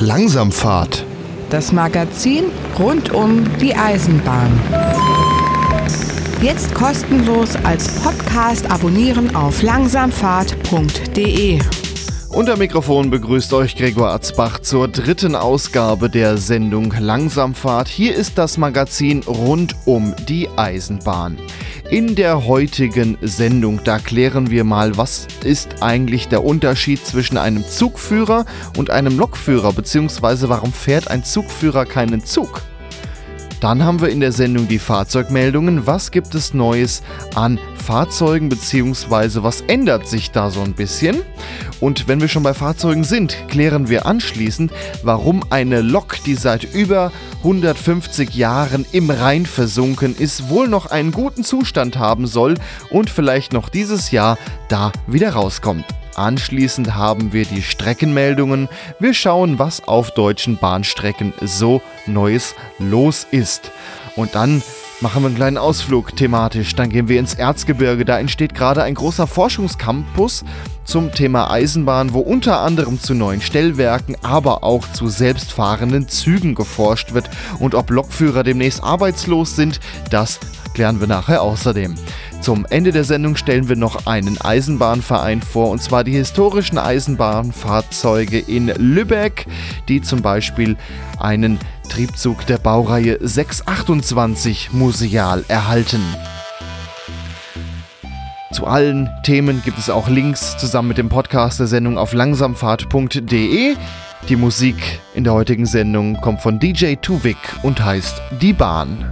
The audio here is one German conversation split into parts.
Langsamfahrt. Das Magazin rund um die Eisenbahn. Jetzt kostenlos als Podcast abonnieren auf langsamfahrt.de. Unter Mikrofon begrüßt euch Gregor Atzbach zur dritten Ausgabe der Sendung Langsamfahrt. Hier ist das Magazin rund um die Eisenbahn. In der heutigen Sendung, da klären wir mal, was ist eigentlich der Unterschied zwischen einem Zugführer und einem Lokführer, beziehungsweise warum fährt ein Zugführer keinen Zug? Dann haben wir in der Sendung die Fahrzeugmeldungen. Was gibt es Neues an Fahrzeugen beziehungsweise was ändert sich da so ein bisschen? Und wenn wir schon bei Fahrzeugen sind, klären wir anschließend, warum eine Lok, die seit über 150 Jahren im Rhein versunken ist, wohl noch einen guten Zustand haben soll und vielleicht noch dieses Jahr da wieder rauskommt. Anschließend haben wir die Streckenmeldungen. Wir schauen, was auf deutschen Bahnstrecken so Neues los ist. Und dann machen wir einen kleinen Ausflug thematisch. Dann gehen wir ins Erzgebirge. Da entsteht gerade ein großer Forschungscampus zum Thema Eisenbahn, wo unter anderem zu neuen Stellwerken, aber auch zu selbstfahrenden Zügen geforscht wird. Und ob Lokführer demnächst arbeitslos sind, das klären wir nachher außerdem. Zum Ende der Sendung stellen wir noch einen Eisenbahnverein vor, und zwar die historischen Eisenbahnfahrzeuge in Lübeck, die zum Beispiel einen Triebzug der Baureihe 628 museal erhalten. Zu allen Themen gibt es auch Links zusammen mit dem Podcast der Sendung auf langsamfahrt.de. Die Musik in der heutigen Sendung kommt von DJ Tuvik und heißt Die Bahn.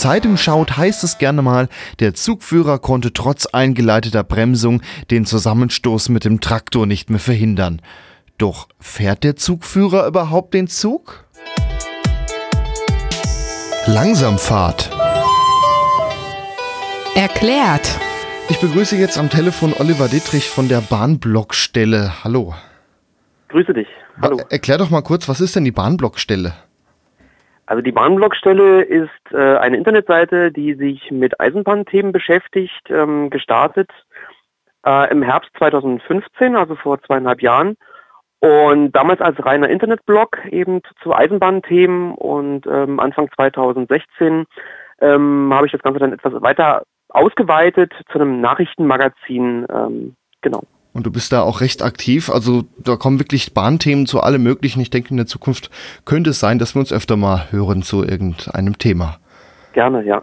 Zeitung schaut, heißt es gerne mal, der Zugführer konnte trotz eingeleiteter Bremsung den Zusammenstoß mit dem Traktor nicht mehr verhindern. Doch fährt der Zugführer überhaupt den Zug? Langsamfahrt. Erklärt. Ich begrüße jetzt am Telefon Oliver Dittrich von der Bahnblockstelle. Hallo. Grüße dich. Hallo. Erklär doch mal kurz, was ist denn die Bahnblockstelle? Also die Bahnblockstelle ist äh, eine Internetseite, die sich mit Eisenbahnthemen beschäftigt, ähm, gestartet äh, im Herbst 2015, also vor zweieinhalb Jahren. Und damals als reiner Internetblog eben zu Eisenbahnthemen und ähm, Anfang 2016 ähm, habe ich das Ganze dann etwas weiter ausgeweitet zu einem Nachrichtenmagazin. Ähm, genau. Und du bist da auch recht aktiv. Also da kommen wirklich Bahnthemen zu allem Möglichen. Ich denke, in der Zukunft könnte es sein, dass wir uns öfter mal hören zu irgendeinem Thema. Gerne, ja.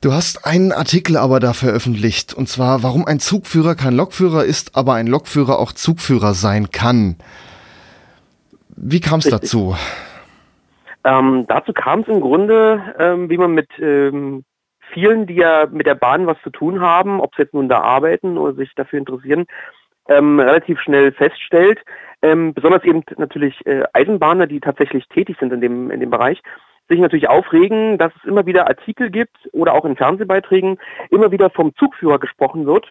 Du hast einen Artikel aber da veröffentlicht. Und zwar, warum ein Zugführer kein Lokführer ist, aber ein Lokführer auch Zugführer sein kann. Wie kam es dazu? Ähm, dazu kam es im Grunde, ähm, wie man mit ähm, vielen, die ja mit der Bahn was zu tun haben, ob sie jetzt nun da arbeiten oder sich dafür interessieren, ähm, relativ schnell feststellt, ähm, besonders eben natürlich äh, Eisenbahner, die tatsächlich tätig sind in dem, in dem Bereich, sich natürlich aufregen, dass es immer wieder Artikel gibt oder auch in Fernsehbeiträgen immer wieder vom Zugführer gesprochen wird.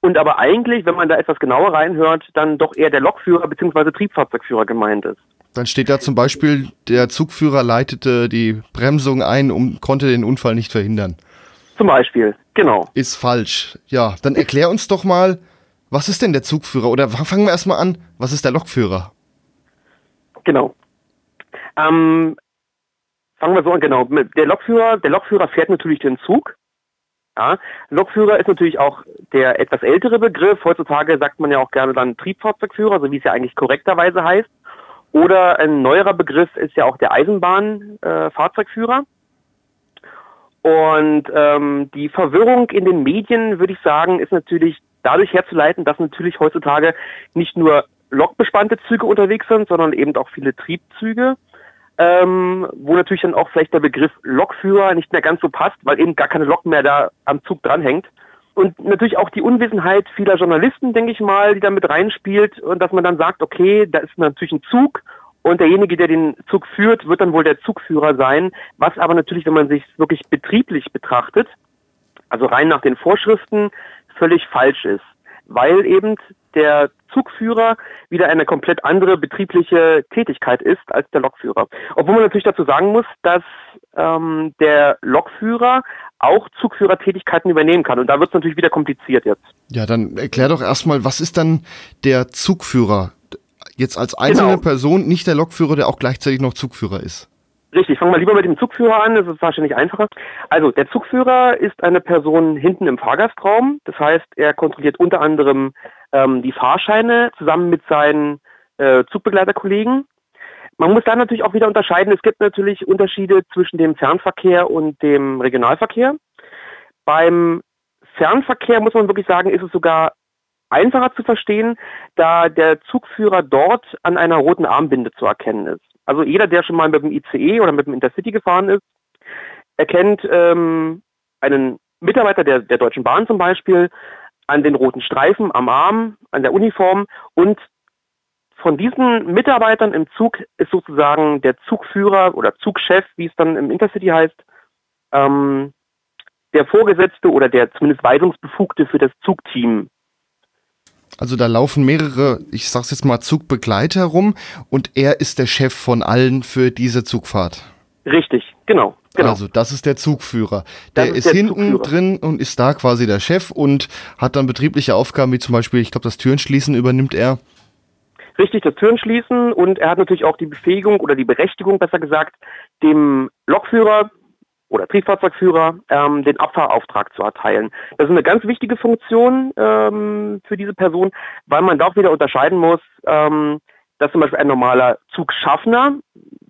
Und aber eigentlich, wenn man da etwas genauer reinhört, dann doch eher der Lokführer bzw. Triebfahrzeugführer gemeint ist. Dann steht da zum Beispiel, der Zugführer leitete die Bremsung ein und konnte den Unfall nicht verhindern. Zum Beispiel, genau. Ist falsch. Ja, dann erklär uns doch mal, was ist denn der Zugführer? Oder fangen wir erstmal an, was ist der Lokführer? Genau. Ähm, fangen wir so an, genau. Der Lokführer, der Lokführer fährt natürlich den Zug. Ja. Lokführer ist natürlich auch der etwas ältere Begriff. Heutzutage sagt man ja auch gerne dann Triebfahrzeugführer, so wie es ja eigentlich korrekterweise heißt. Oder ein neuerer Begriff ist ja auch der Eisenbahnfahrzeugführer. Äh, und ähm, die Verwirrung in den Medien, würde ich sagen, ist natürlich dadurch herzuleiten, dass natürlich heutzutage nicht nur lokbespannte Züge unterwegs sind, sondern eben auch viele Triebzüge, ähm, wo natürlich dann auch vielleicht der Begriff Lokführer nicht mehr ganz so passt, weil eben gar keine Lok mehr da am Zug dranhängt. und natürlich auch die Unwissenheit vieler Journalisten, denke ich mal, die da mit reinspielt und dass man dann sagt, okay, da ist natürlich ein Zug und derjenige, der den Zug führt, wird dann wohl der Zugführer sein, was aber natürlich, wenn man sich wirklich betrieblich betrachtet, also rein nach den Vorschriften, völlig falsch ist, weil eben der Zugführer wieder eine komplett andere betriebliche Tätigkeit ist als der Lokführer. Obwohl man natürlich dazu sagen muss, dass ähm, der Lokführer auch Zugführertätigkeiten übernehmen kann. Und da wird es natürlich wieder kompliziert jetzt. Ja, dann erklär doch erstmal, was ist dann der Zugführer? Jetzt als einzelne genau. Person, nicht der Lokführer, der auch gleichzeitig noch Zugführer ist. Richtig, fangen wir lieber mit dem Zugführer an, das ist wahrscheinlich einfacher. Also der Zugführer ist eine Person hinten im Fahrgastraum, das heißt, er kontrolliert unter anderem ähm, die Fahrscheine zusammen mit seinen äh, Zugbegleiterkollegen. Man muss da natürlich auch wieder unterscheiden, es gibt natürlich Unterschiede zwischen dem Fernverkehr und dem Regionalverkehr. Beim Fernverkehr muss man wirklich sagen, ist es sogar einfacher zu verstehen, da der Zugführer dort an einer roten Armbinde zu erkennen ist. Also jeder, der schon mal mit dem ICE oder mit dem Intercity gefahren ist, erkennt ähm, einen Mitarbeiter der, der Deutschen Bahn zum Beispiel an den roten Streifen am Arm, an der Uniform und von diesen Mitarbeitern im Zug ist sozusagen der Zugführer oder Zugchef, wie es dann im Intercity heißt, ähm, der Vorgesetzte oder der zumindest Weisungsbefugte für das Zugteam also da laufen mehrere, ich sag's jetzt mal, Zugbegleiter rum und er ist der Chef von allen für diese Zugfahrt. Richtig, genau. Genau. Also das ist der Zugführer. Der ist, ist der hinten Zugführer. drin und ist da quasi der Chef und hat dann betriebliche Aufgaben, wie zum Beispiel, ich glaube, das Türenschließen übernimmt er. Richtig, das Türenschließen und er hat natürlich auch die Befähigung oder die Berechtigung, besser gesagt, dem Lokführer oder Triebfahrzeugführer ähm, den Abfahrauftrag zu erteilen. Das ist eine ganz wichtige Funktion ähm, für diese Person, weil man da auch wieder unterscheiden muss, ähm, dass zum Beispiel ein normaler Zugschaffner,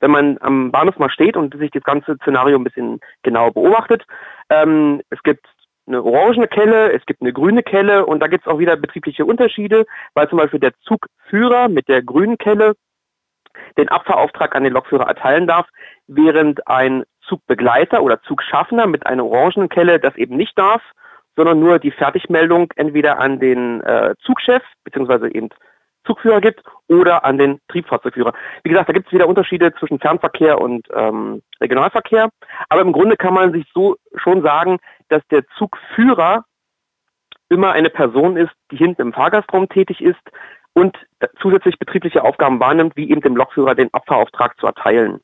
wenn man am Bahnhof mal steht und sich das ganze Szenario ein bisschen genauer beobachtet, ähm, es gibt eine orangene Kelle, es gibt eine grüne Kelle und da gibt es auch wieder betriebliche Unterschiede, weil zum Beispiel der Zugführer mit der grünen Kelle den Abfahrauftrag an den Lokführer erteilen darf, während ein Zugbegleiter oder Zugschaffner mit einer orangenen Kelle das eben nicht darf, sondern nur die Fertigmeldung entweder an den äh, Zugchef beziehungsweise eben Zugführer gibt oder an den Triebfahrzeugführer. Wie gesagt, da gibt es wieder Unterschiede zwischen Fernverkehr und ähm, Regionalverkehr, aber im Grunde kann man sich so schon sagen, dass der Zugführer immer eine Person ist, die hinten im Fahrgastraum tätig ist und zusätzlich betriebliche Aufgaben wahrnimmt, wie eben dem Lokführer den Abfahrauftrag zu erteilen.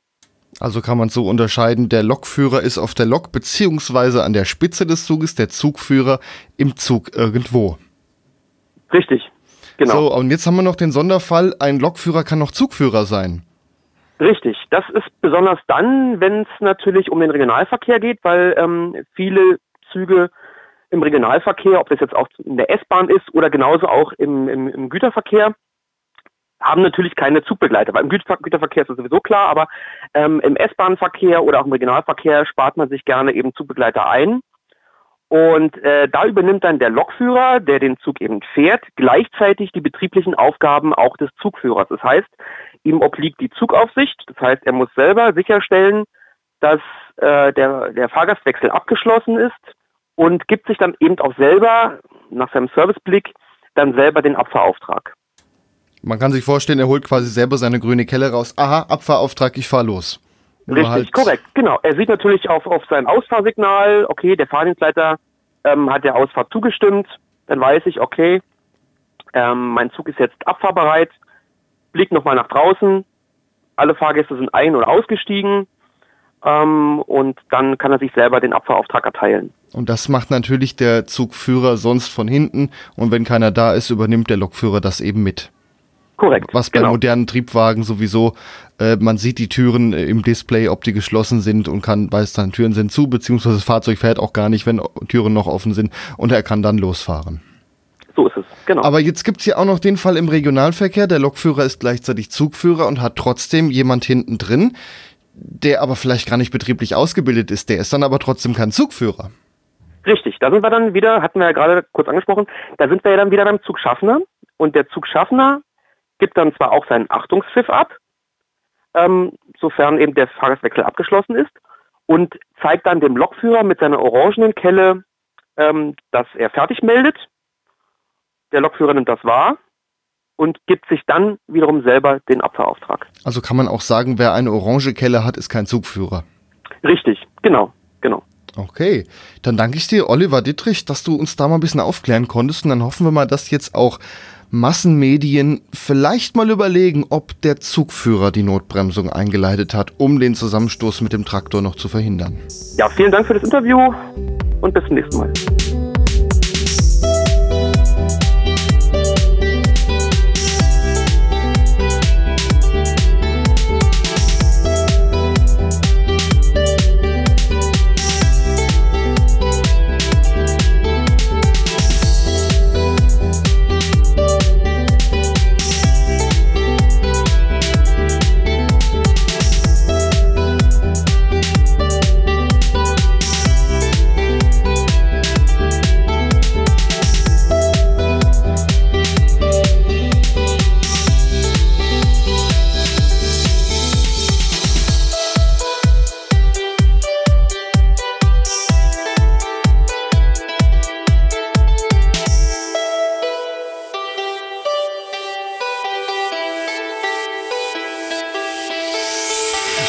Also kann man so unterscheiden, der Lokführer ist auf der Lok beziehungsweise an der Spitze des Zuges, der Zugführer im Zug irgendwo. Richtig, genau. So, und jetzt haben wir noch den Sonderfall, ein Lokführer kann noch Zugführer sein. Richtig, das ist besonders dann, wenn es natürlich um den Regionalverkehr geht, weil ähm, viele Züge im Regionalverkehr, ob das jetzt auch in der S-Bahn ist oder genauso auch im, im, im Güterverkehr, haben natürlich keine Zugbegleiter. Weil im Güterverkehr ist das sowieso klar, aber ähm, im S-Bahn-Verkehr oder auch im Regionalverkehr spart man sich gerne eben Zugbegleiter ein. Und äh, da übernimmt dann der Lokführer, der den Zug eben fährt, gleichzeitig die betrieblichen Aufgaben auch des Zugführers. Das heißt, ihm obliegt die Zugaufsicht. Das heißt, er muss selber sicherstellen, dass äh, der, der Fahrgastwechsel abgeschlossen ist und gibt sich dann eben auch selber, nach seinem Serviceblick, dann selber den Abfahrauftrag. Man kann sich vorstellen, er holt quasi selber seine grüne Kelle raus. Aha, Abfahrauftrag, ich fahr los. Richtig, halt korrekt, genau. Er sieht natürlich auf, auf sein Ausfahrsignal, okay, der Fahrdienstleiter ähm, hat der Ausfahrt zugestimmt, dann weiß ich, okay, ähm, mein Zug ist jetzt abfahrbereit, blick nochmal nach draußen, alle Fahrgäste sind ein- oder ausgestiegen ähm, und dann kann er sich selber den Abfahrauftrag erteilen. Und das macht natürlich der Zugführer sonst von hinten und wenn keiner da ist, übernimmt der Lokführer das eben mit. Korrekt. Was bei genau. modernen Triebwagen sowieso, äh, man sieht die Türen äh, im Display, ob die geschlossen sind und kann, weiß dann, Türen sind zu, beziehungsweise das Fahrzeug fährt auch gar nicht, wenn Türen noch offen sind und er kann dann losfahren. So ist es, genau. Aber jetzt gibt es hier auch noch den Fall im Regionalverkehr, der Lokführer ist gleichzeitig Zugführer und hat trotzdem jemand hinten drin, der aber vielleicht gar nicht betrieblich ausgebildet ist, der ist dann aber trotzdem kein Zugführer. Richtig, da sind wir dann wieder, hatten wir ja gerade kurz angesprochen, da sind wir ja dann wieder beim Zugschaffner und der Zugschaffner gibt dann zwar auch seinen Achtungspfiff ab, ähm, sofern eben der Fahrgastwechsel abgeschlossen ist, und zeigt dann dem Lokführer mit seiner orangenen Kelle ähm, dass er fertig meldet. Der Lokführer nimmt das wahr und gibt sich dann wiederum selber den Abfahrauftrag. Also kann man auch sagen, wer eine orange Kelle hat, ist kein Zugführer. Richtig, genau, genau. Okay, dann danke ich dir, Oliver Dittrich, dass du uns da mal ein bisschen aufklären konntest. Und dann hoffen wir mal, dass jetzt auch Massenmedien vielleicht mal überlegen, ob der Zugführer die Notbremsung eingeleitet hat, um den Zusammenstoß mit dem Traktor noch zu verhindern. Ja, vielen Dank für das Interview und bis zum nächsten Mal.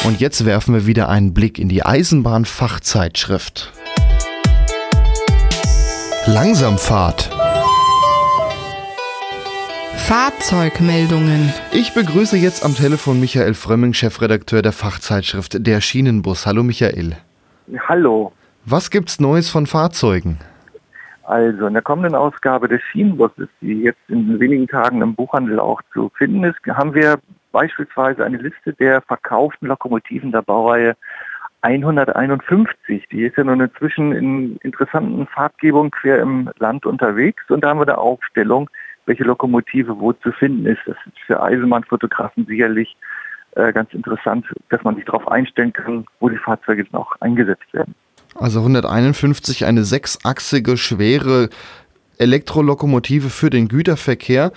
Und jetzt werfen wir wieder einen Blick in die Eisenbahnfachzeitschrift. Langsamfahrt. Fahrzeugmeldungen. Ich begrüße jetzt am Telefon Michael Frömming, Chefredakteur der Fachzeitschrift Der Schienenbus. Hallo Michael. Hallo. Was gibt's Neues von Fahrzeugen? Also in der kommenden Ausgabe des Schienenbusses, die jetzt in wenigen Tagen im Buchhandel auch zu finden ist, haben wir beispielsweise eine Liste der verkauften Lokomotiven der Baureihe 151. Die ist ja nun inzwischen in interessanten Fahrtgebungen quer im Land unterwegs und da haben wir eine Aufstellung, welche Lokomotive wo zu finden ist. Das ist für Eisenbahnfotografen sicherlich äh, ganz interessant, dass man sich darauf einstellen kann, wo die Fahrzeuge noch eingesetzt werden. Also 151, eine sechsachsige, schwere Elektrolokomotive für den Güterverkehr.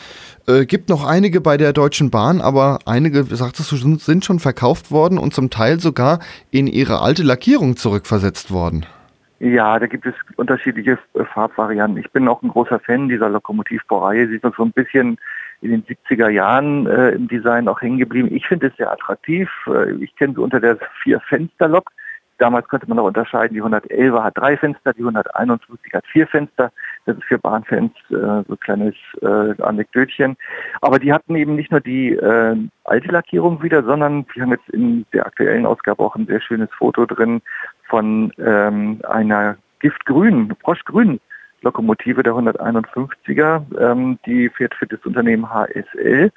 Äh, gibt noch einige bei der Deutschen Bahn, aber einige, sagtest du, sind schon verkauft worden und zum Teil sogar in ihre alte Lackierung zurückversetzt worden. Ja, da gibt es unterschiedliche äh, Farbvarianten. Ich bin auch ein großer Fan dieser Lokomotivbaureihe. Sie ist noch so ein bisschen in den 70er Jahren äh, im Design auch hängen geblieben. Ich finde es sehr attraktiv. Äh, ich kenne sie unter der Vier-Fenster-Lok. Damals konnte man noch unterscheiden, die 111 hat drei Fenster, die 151 hat vier Fenster. Das ist für Bahnfans äh, so ein kleines äh, Anekdötchen. Aber die hatten eben nicht nur die äh, alte Lackierung wieder, sondern wir haben jetzt in der aktuellen Ausgabe auch ein sehr schönes Foto drin von ähm, einer giftgrünen, froschgrünen Lokomotive der 151er. Ähm, die fährt für das Unternehmen HSL.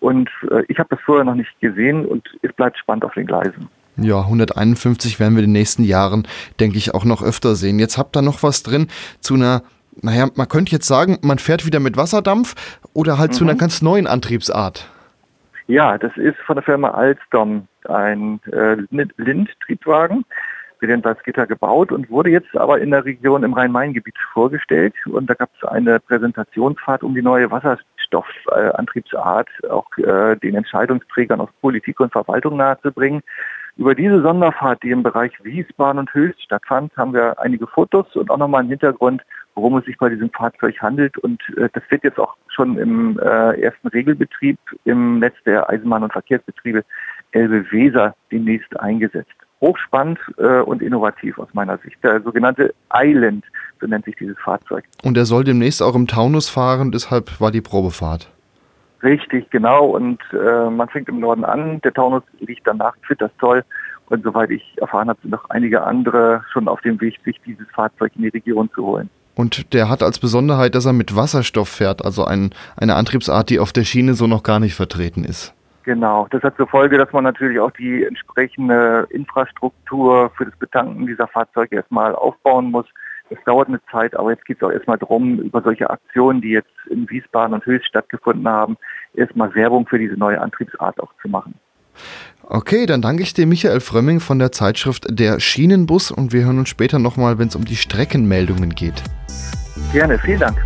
Und äh, ich habe das vorher noch nicht gesehen und es bleibt spannend auf den Gleisen. Ja, 151 werden wir in den nächsten Jahren, denke ich, auch noch öfter sehen. Jetzt habt ihr noch was drin zu einer, naja, man könnte jetzt sagen, man fährt wieder mit Wasserdampf oder halt mhm. zu einer mhm. ganz neuen Antriebsart. Ja, das ist von der Firma Alstom ein äh, Lind-Triebwagen wird in Salzgitter gebaut und wurde jetzt aber in der Region im Rhein-Main-Gebiet vorgestellt. Und da gab es eine Präsentationsfahrt, um die neue Wasserstoffantriebsart äh, auch äh, den Entscheidungsträgern aus Politik und Verwaltung nahezubringen. Über diese Sonderfahrt, die im Bereich Wiesbaden und Höchst stattfand, haben wir einige Fotos und auch nochmal einen Hintergrund, worum es sich bei diesem Fahrzeug handelt. Und äh, das wird jetzt auch schon im äh, ersten Regelbetrieb im Netz der Eisenbahn- und Verkehrsbetriebe Elbe-Weser demnächst eingesetzt. Hochspannend äh, und innovativ aus meiner Sicht. Der sogenannte Island, so nennt sich dieses Fahrzeug. Und er soll demnächst auch im Taunus fahren, deshalb war die Probefahrt. Richtig, genau. Und äh, man fängt im Norden an. Der Taunus liegt danach, ich das toll. Und soweit ich erfahren habe, sind noch einige andere schon auf dem Weg, sich dieses Fahrzeug in die Region zu holen. Und der hat als Besonderheit, dass er mit Wasserstoff fährt, also ein, eine Antriebsart, die auf der Schiene so noch gar nicht vertreten ist. Genau, das hat zur Folge, dass man natürlich auch die entsprechende Infrastruktur für das Betanken dieser Fahrzeuge erstmal aufbauen muss. Es dauert eine Zeit, aber jetzt geht es auch erstmal darum, über solche Aktionen, die jetzt in Wiesbaden und Höchst stattgefunden haben, erstmal Werbung für diese neue Antriebsart auch zu machen. Okay, dann danke ich dir Michael Frömming von der Zeitschrift Der Schienenbus und wir hören uns später nochmal, wenn es um die Streckenmeldungen geht. Gerne, vielen Dank.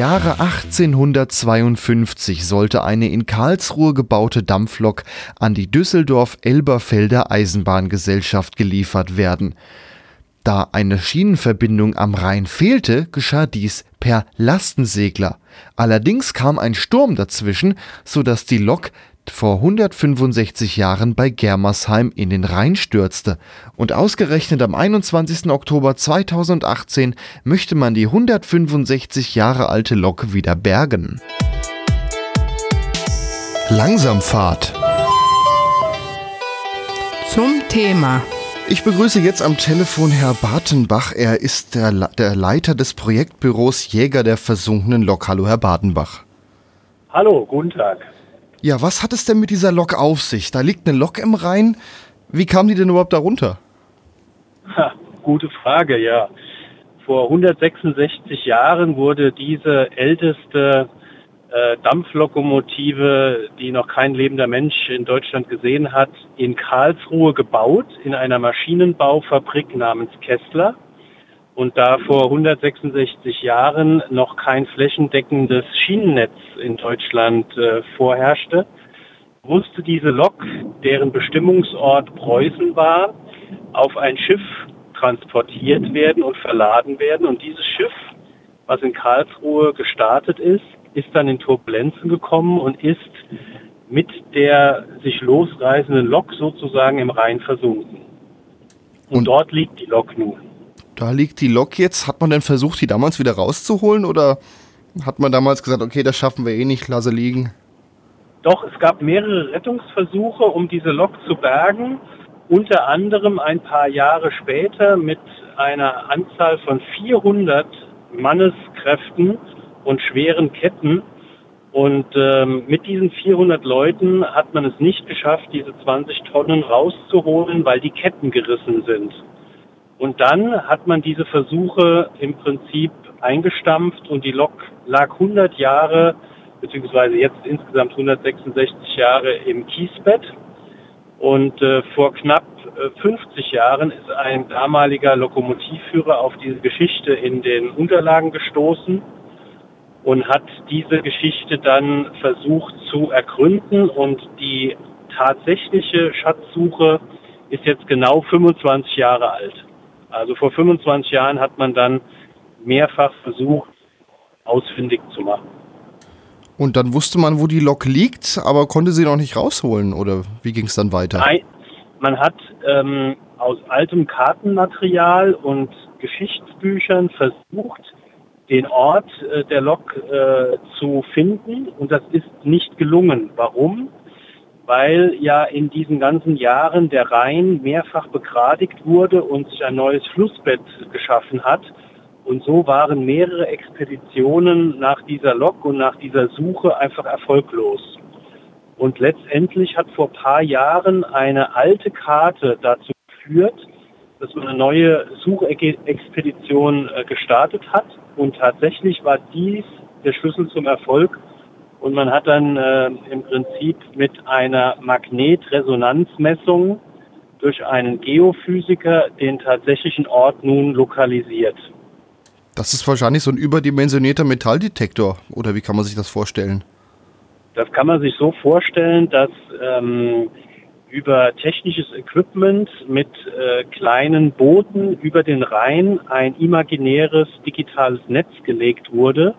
Jahre 1852 sollte eine in Karlsruhe gebaute Dampflok an die Düsseldorf-Elberfelder Eisenbahngesellschaft geliefert werden. Da eine Schienenverbindung am Rhein fehlte, geschah dies per Lastensegler. Allerdings kam ein Sturm dazwischen, so dass die Lok vor 165 Jahren bei Germersheim in den Rhein stürzte. Und ausgerechnet am 21. Oktober 2018 möchte man die 165 Jahre alte Lok wieder bergen. Langsamfahrt. Zum Thema. Ich begrüße jetzt am Telefon Herr Bartenbach. Er ist der, der Leiter des Projektbüros Jäger der versunkenen Lok. Hallo, Herr Bartenbach. Hallo, guten Tag. Ja, was hat es denn mit dieser Lok auf sich? Da liegt eine Lok im Rhein. Wie kam die denn überhaupt darunter? Ha, gute Frage, ja. Vor 166 Jahren wurde diese älteste äh, Dampflokomotive, die noch kein lebender Mensch in Deutschland gesehen hat, in Karlsruhe gebaut, in einer Maschinenbaufabrik namens Kessler. Und da vor 166 Jahren noch kein flächendeckendes Schienennetz in Deutschland äh, vorherrschte, musste diese Lok, deren Bestimmungsort Preußen war, auf ein Schiff transportiert werden und verladen werden. Und dieses Schiff, was in Karlsruhe gestartet ist, ist dann in Turbulenzen gekommen und ist mit der sich losreißenden Lok sozusagen im Rhein versunken. Und, und dort liegt die Lok nun. Da liegt die Lok jetzt. Hat man denn versucht, die damals wieder rauszuholen oder hat man damals gesagt, okay, das schaffen wir eh nicht, lasse liegen? Doch, es gab mehrere Rettungsversuche, um diese Lok zu bergen. Unter anderem ein paar Jahre später mit einer Anzahl von 400 Manneskräften und schweren Ketten. Und ähm, mit diesen 400 Leuten hat man es nicht geschafft, diese 20 Tonnen rauszuholen, weil die Ketten gerissen sind. Und dann hat man diese Versuche im Prinzip eingestampft und die Lok lag 100 Jahre, beziehungsweise jetzt insgesamt 166 Jahre im Kiesbett. Und äh, vor knapp äh, 50 Jahren ist ein damaliger Lokomotivführer auf diese Geschichte in den Unterlagen gestoßen und hat diese Geschichte dann versucht zu ergründen und die tatsächliche Schatzsuche ist jetzt genau 25 Jahre alt. Also vor 25 Jahren hat man dann mehrfach versucht, ausfindig zu machen. Und dann wusste man, wo die Lok liegt, aber konnte sie noch nicht rausholen oder wie ging es dann weiter? Nein, man hat ähm, aus altem Kartenmaterial und Geschichtsbüchern versucht, den Ort äh, der Lok äh, zu finden und das ist nicht gelungen. Warum? Weil ja in diesen ganzen Jahren der Rhein mehrfach begradigt wurde und sich ein neues Flussbett geschaffen hat. Und so waren mehrere Expeditionen nach dieser Lok und nach dieser Suche einfach erfolglos. Und letztendlich hat vor paar Jahren eine alte Karte dazu geführt, dass man eine neue Suchexpedition äh, gestartet hat. Und tatsächlich war dies der Schlüssel zum Erfolg, und man hat dann äh, im Prinzip mit einer Magnetresonanzmessung durch einen Geophysiker den tatsächlichen Ort nun lokalisiert. Das ist wahrscheinlich so ein überdimensionierter Metalldetektor, oder wie kann man sich das vorstellen? Das kann man sich so vorstellen, dass ähm, über technisches Equipment mit äh, kleinen Booten über den Rhein ein imaginäres digitales Netz gelegt wurde,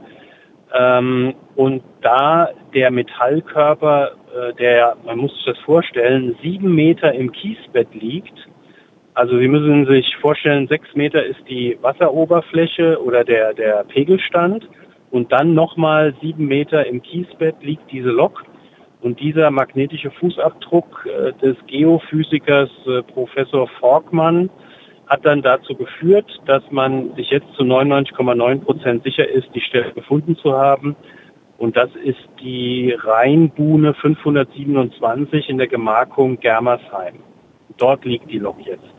ähm, und da der Metallkörper, äh, der, man muss sich das vorstellen, sieben Meter im Kiesbett liegt, also Sie müssen sich vorstellen, sechs Meter ist die Wasseroberfläche oder der, der Pegelstand und dann nochmal sieben Meter im Kiesbett liegt diese Lok. Und dieser magnetische Fußabdruck äh, des Geophysikers äh, Professor Forkmann hat dann dazu geführt, dass man sich jetzt zu 99,9 Prozent sicher ist, die Stelle gefunden zu haben. Und das ist die Rheinbuhne 527 in der Gemarkung Germersheim. Dort liegt die Lok jetzt.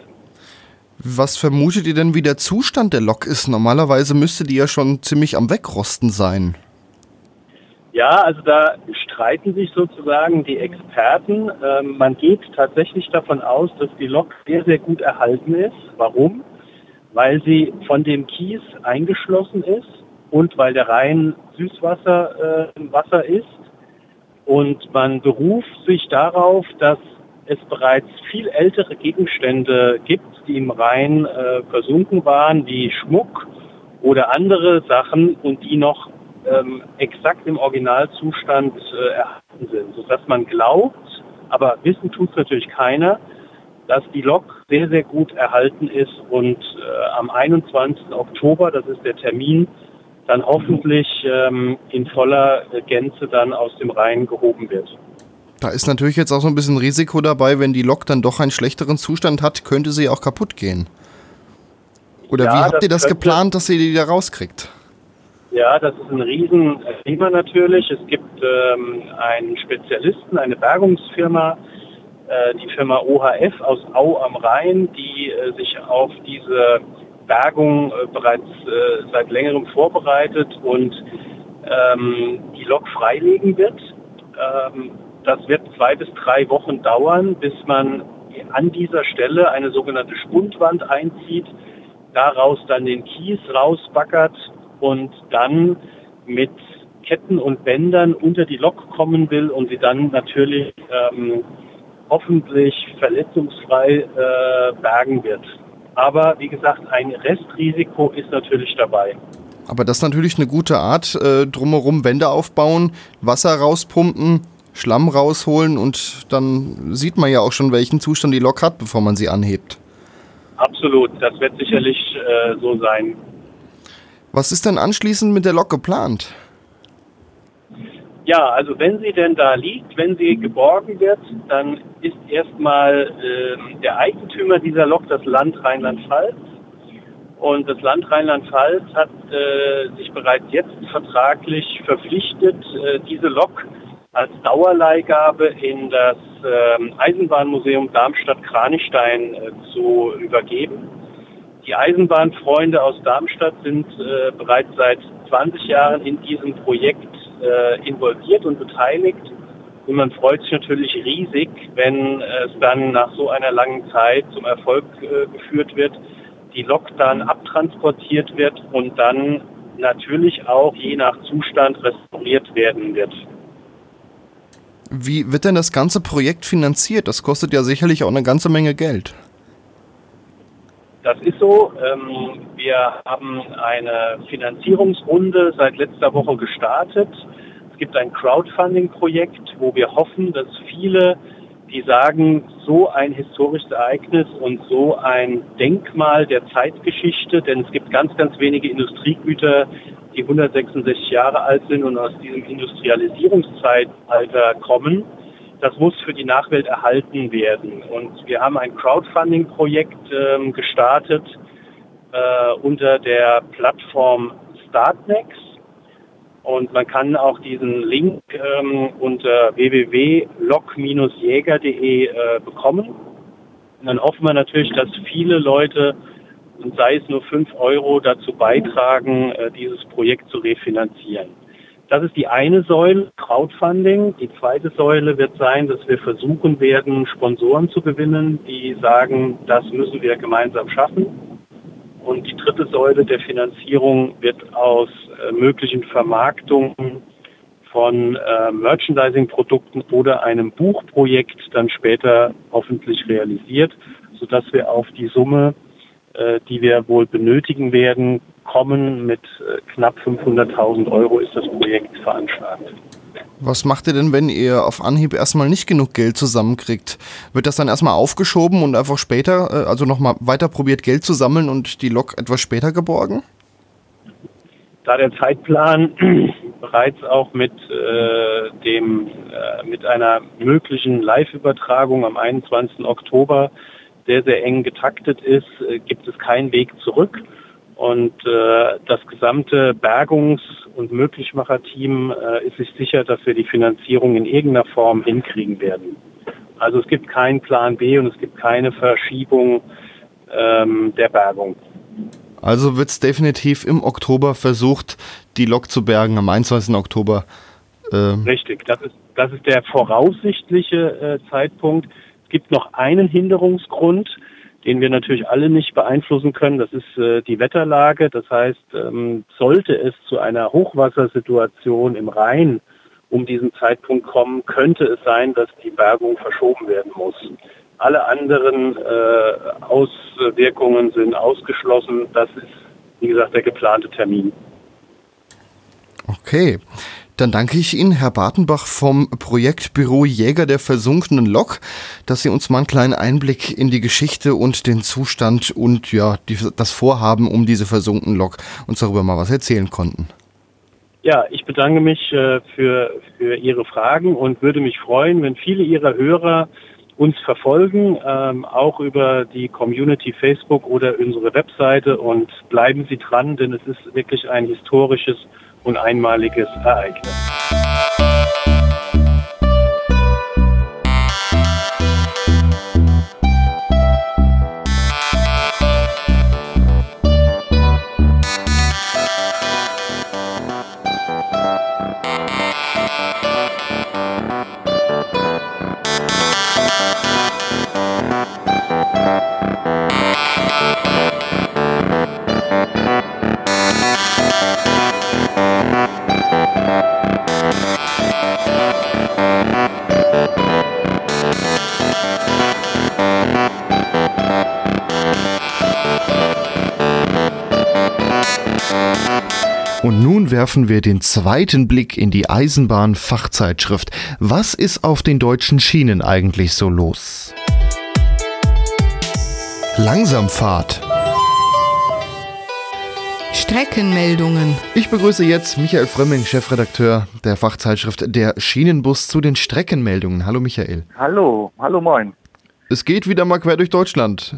Was vermutet ihr denn, wie der Zustand der Lok ist? Normalerweise müsste die ja schon ziemlich am Wegrosten sein. Ja, also da streiten sich sozusagen die Experten. Ähm, man geht tatsächlich davon aus, dass die Lok sehr, sehr gut erhalten ist. Warum? Weil sie von dem Kies eingeschlossen ist und weil der Rhein Süßwasser äh, Wasser ist. Und man beruft sich darauf, dass es bereits viel ältere Gegenstände gibt, die im Rhein äh, versunken waren, wie Schmuck oder andere Sachen und die noch ähm, exakt im Originalzustand äh, erhalten sind, sodass man glaubt, aber wissen tut es natürlich keiner, dass die Lok sehr, sehr gut erhalten ist und äh, am 21. Oktober, das ist der Termin, dann hoffentlich ähm, in voller Gänze dann aus dem Rhein gehoben wird. Da ist natürlich jetzt auch so ein bisschen Risiko dabei, wenn die Lok dann doch einen schlechteren Zustand hat, könnte sie auch kaputt gehen. Oder ja, wie habt ihr das geplant, dass ihr die da rauskriegt? Ja, das ist ein Riesenthema natürlich. Es gibt ähm, einen Spezialisten, eine Bergungsfirma, äh, die Firma OHF aus Au am Rhein, die äh, sich auf diese Bergung äh, bereits äh, seit längerem vorbereitet und ähm, die Lok freilegen wird. Ähm, das wird zwei bis drei Wochen dauern, bis man an dieser Stelle eine sogenannte Spundwand einzieht, daraus dann den Kies rausbackert und dann mit Ketten und Bändern unter die Lok kommen will und sie dann natürlich ähm, hoffentlich verletzungsfrei äh, bergen wird. Aber wie gesagt, ein Restrisiko ist natürlich dabei. Aber das ist natürlich eine gute Art, äh, drumherum Wände aufbauen, Wasser rauspumpen, Schlamm rausholen und dann sieht man ja auch schon, welchen Zustand die Lok hat, bevor man sie anhebt. Absolut, das wird sicherlich äh, so sein. Was ist denn anschließend mit der Lok geplant? Ja, also wenn sie denn da liegt, wenn sie geborgen wird, dann ist erstmal äh, der Eigentümer dieser Lok das Land Rheinland-Pfalz. Und das Land Rheinland-Pfalz hat äh, sich bereits jetzt vertraglich verpflichtet, äh, diese Lok als Dauerleihgabe in das äh, Eisenbahnmuseum Darmstadt-Kranichstein äh, zu übergeben. Die Eisenbahnfreunde aus Darmstadt sind äh, bereits seit 20 Jahren in diesem Projekt äh, involviert und beteiligt. Und man freut sich natürlich riesig, wenn es dann nach so einer langen Zeit zum Erfolg äh, geführt wird, die Lok dann abtransportiert wird und dann natürlich auch je nach Zustand restauriert werden wird. Wie wird denn das ganze Projekt finanziert? Das kostet ja sicherlich auch eine ganze Menge Geld. Das ist so. Ähm, wir haben eine Finanzierungsrunde seit letzter Woche gestartet. Es gibt ein Crowdfunding-Projekt, wo wir hoffen, dass viele, die sagen, so ein historisches Ereignis und so ein Denkmal der Zeitgeschichte, denn es gibt ganz, ganz wenige Industriegüter, die 166 Jahre alt sind und aus diesem Industrialisierungszeitalter kommen das muss für die Nachwelt erhalten werden. Und wir haben ein Crowdfunding-Projekt ähm, gestartet äh, unter der Plattform Startnext. Und man kann auch diesen Link ähm, unter www.log-jäger.de äh, bekommen. Und dann hoffen wir natürlich, dass viele Leute, und sei es nur 5 Euro, dazu beitragen, äh, dieses Projekt zu refinanzieren. Das ist die eine Säule, Crowdfunding. Die zweite Säule wird sein, dass wir versuchen werden, Sponsoren zu gewinnen, die sagen, das müssen wir gemeinsam schaffen. Und die dritte Säule der Finanzierung wird aus möglichen Vermarktungen von äh, Merchandising-Produkten oder einem Buchprojekt dann später hoffentlich realisiert, sodass wir auf die Summe, äh, die wir wohl benötigen werden, kommen. Mit äh, knapp 500.000 Euro ist das Projekt veranschlagt. Was macht ihr denn, wenn ihr auf Anhieb erstmal nicht genug Geld zusammenkriegt? Wird das dann erstmal aufgeschoben und einfach später, äh, also nochmal weiter probiert, Geld zu sammeln und die Lok etwas später geborgen? Da der Zeitplan bereits auch mit, äh, dem, äh, mit einer möglichen Live-Übertragung am 21. Oktober sehr, sehr eng getaktet ist, äh, gibt es keinen Weg zurück. Und äh, das gesamte Bergungs- und Möglichmacherteam äh, ist sich sicher, dass wir die Finanzierung in irgendeiner Form hinkriegen werden. Also es gibt keinen Plan B und es gibt keine Verschiebung ähm, der Bergung. Also wird es definitiv im Oktober versucht, die Lok zu bergen, am 21. Oktober. Ähm. Richtig, das ist, das ist der voraussichtliche äh, Zeitpunkt. Es gibt noch einen Hinderungsgrund den wir natürlich alle nicht beeinflussen können. Das ist äh, die Wetterlage. Das heißt, ähm, sollte es zu einer Hochwassersituation im Rhein um diesen Zeitpunkt kommen, könnte es sein, dass die Bergung verschoben werden muss. Alle anderen äh, Auswirkungen sind ausgeschlossen. Das ist, wie gesagt, der geplante Termin. Okay. Dann danke ich Ihnen, Herr Bartenbach vom Projektbüro Jäger der versunkenen Lok, dass Sie uns mal einen kleinen Einblick in die Geschichte und den Zustand und ja, die, das Vorhaben um diese versunkene Lok uns darüber mal was erzählen konnten. Ja, ich bedanke mich äh, für, für Ihre Fragen und würde mich freuen, wenn viele Ihrer Hörer uns verfolgen, ähm, auch über die Community Facebook oder unsere Webseite und bleiben Sie dran, denn es ist wirklich ein historisches und einmaliges Ereignis. Und nun werfen wir den zweiten Blick in die Eisenbahn-Fachzeitschrift. Was ist auf den deutschen Schienen eigentlich so los? Langsamfahrt. Streckenmeldungen. Ich begrüße jetzt Michael Frömming, Chefredakteur der Fachzeitschrift Der Schienenbus zu den Streckenmeldungen. Hallo Michael. Hallo, hallo moin. Es geht wieder mal quer durch Deutschland.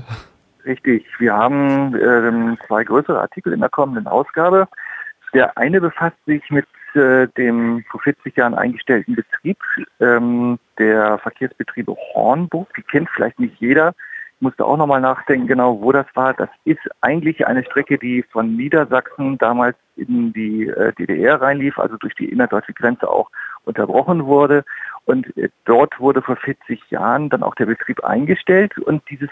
Richtig, wir haben äh, zwei größere Artikel in der kommenden Ausgabe. Der eine befasst sich mit äh, dem vor 40 Jahren eingestellten Betrieb ähm, der Verkehrsbetriebe Hornburg. Die kennt vielleicht nicht jeder. Ich musste auch nochmal nachdenken, genau wo das war. Das ist eigentlich eine Strecke, die von Niedersachsen damals in die äh, DDR reinlief, also durch die innerdeutsche Grenze auch unterbrochen wurde. Und äh, dort wurde vor 40 Jahren dann auch der Betrieb eingestellt und dieses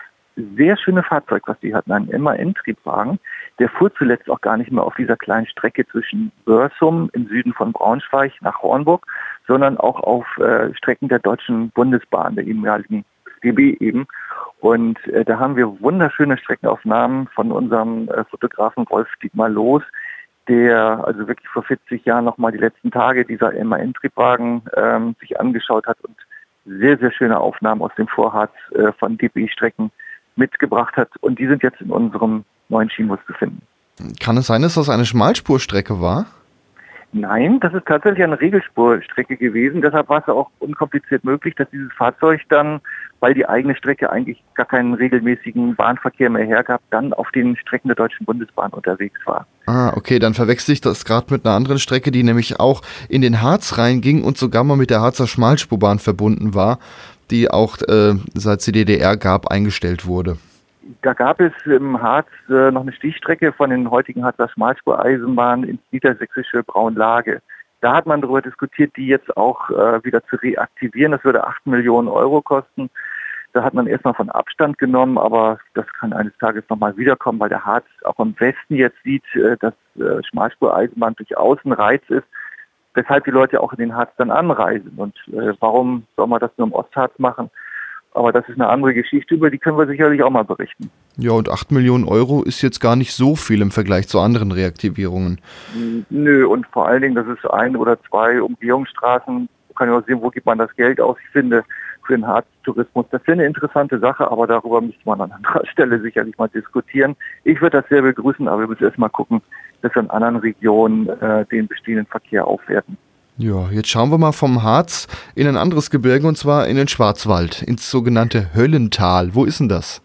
sehr schöne Fahrzeug, was die hatten, ein MAN-Triebwagen. Der fuhr zuletzt auch gar nicht mehr auf dieser kleinen Strecke zwischen Börsum im Süden von Braunschweig nach Hornburg, sondern auch auf äh, Strecken der Deutschen Bundesbahn, der ehemaligen DB eben. Und äh, da haben wir wunderschöne Streckenaufnahmen von unserem äh, Fotografen Wolf Dietmar Los, der also wirklich vor 40 Jahren nochmal die letzten Tage dieser MAN-Triebwagen ähm, sich angeschaut hat und sehr, sehr schöne Aufnahmen aus dem Vorharz äh, von DB-Strecken mitgebracht hat. Und die sind jetzt in unserem neuen Schienenbus zu finden. Kann es sein, dass das eine Schmalspurstrecke war? Nein, das ist tatsächlich eine Regelspurstrecke gewesen. Deshalb war es auch unkompliziert möglich, dass dieses Fahrzeug dann, weil die eigene Strecke eigentlich gar keinen regelmäßigen Bahnverkehr mehr hergab, dann auf den Strecken der Deutschen Bundesbahn unterwegs war. Ah, okay, dann verwechsel ich das gerade mit einer anderen Strecke, die nämlich auch in den Harz reinging und sogar mal mit der Harzer Schmalspurbahn verbunden war die auch äh, seit es die DDR gab, eingestellt wurde? Da gab es im Harz äh, noch eine Stichstrecke von den heutigen Harzer Schmalspureisenbahnen ins niedersächsische Braunlage. Da hat man darüber diskutiert, die jetzt auch äh, wieder zu reaktivieren. Das würde 8 Millionen Euro kosten. Da hat man erstmal von Abstand genommen, aber das kann eines Tages nochmal wiederkommen, weil der Harz auch im Westen jetzt sieht, äh, dass äh, Schmalspureisenbahn durchaus ein Reiz ist weshalb die Leute auch in den Harz dann anreisen. Und äh, warum soll man das nur im Ostharz machen? Aber das ist eine andere Geschichte, über die können wir sicherlich auch mal berichten. Ja, und 8 Millionen Euro ist jetzt gar nicht so viel im Vergleich zu anderen Reaktivierungen. Nö, und vor allen Dingen, das ist ein oder zwei Umgehungsstraßen. Kann ja auch sehen, wo gibt man das Geld aus. Ich finde, für den Harztourismus, das wäre eine interessante Sache, aber darüber müsste man an anderer Stelle sicherlich mal diskutieren. Ich würde das sehr begrüßen, aber wir müssen erst mal gucken, dass wir in anderen Regionen äh, den bestehenden Verkehr aufwerten. Ja, jetzt schauen wir mal vom Harz in ein anderes Gebirge und zwar in den Schwarzwald, ins sogenannte Höllental. Wo ist denn das?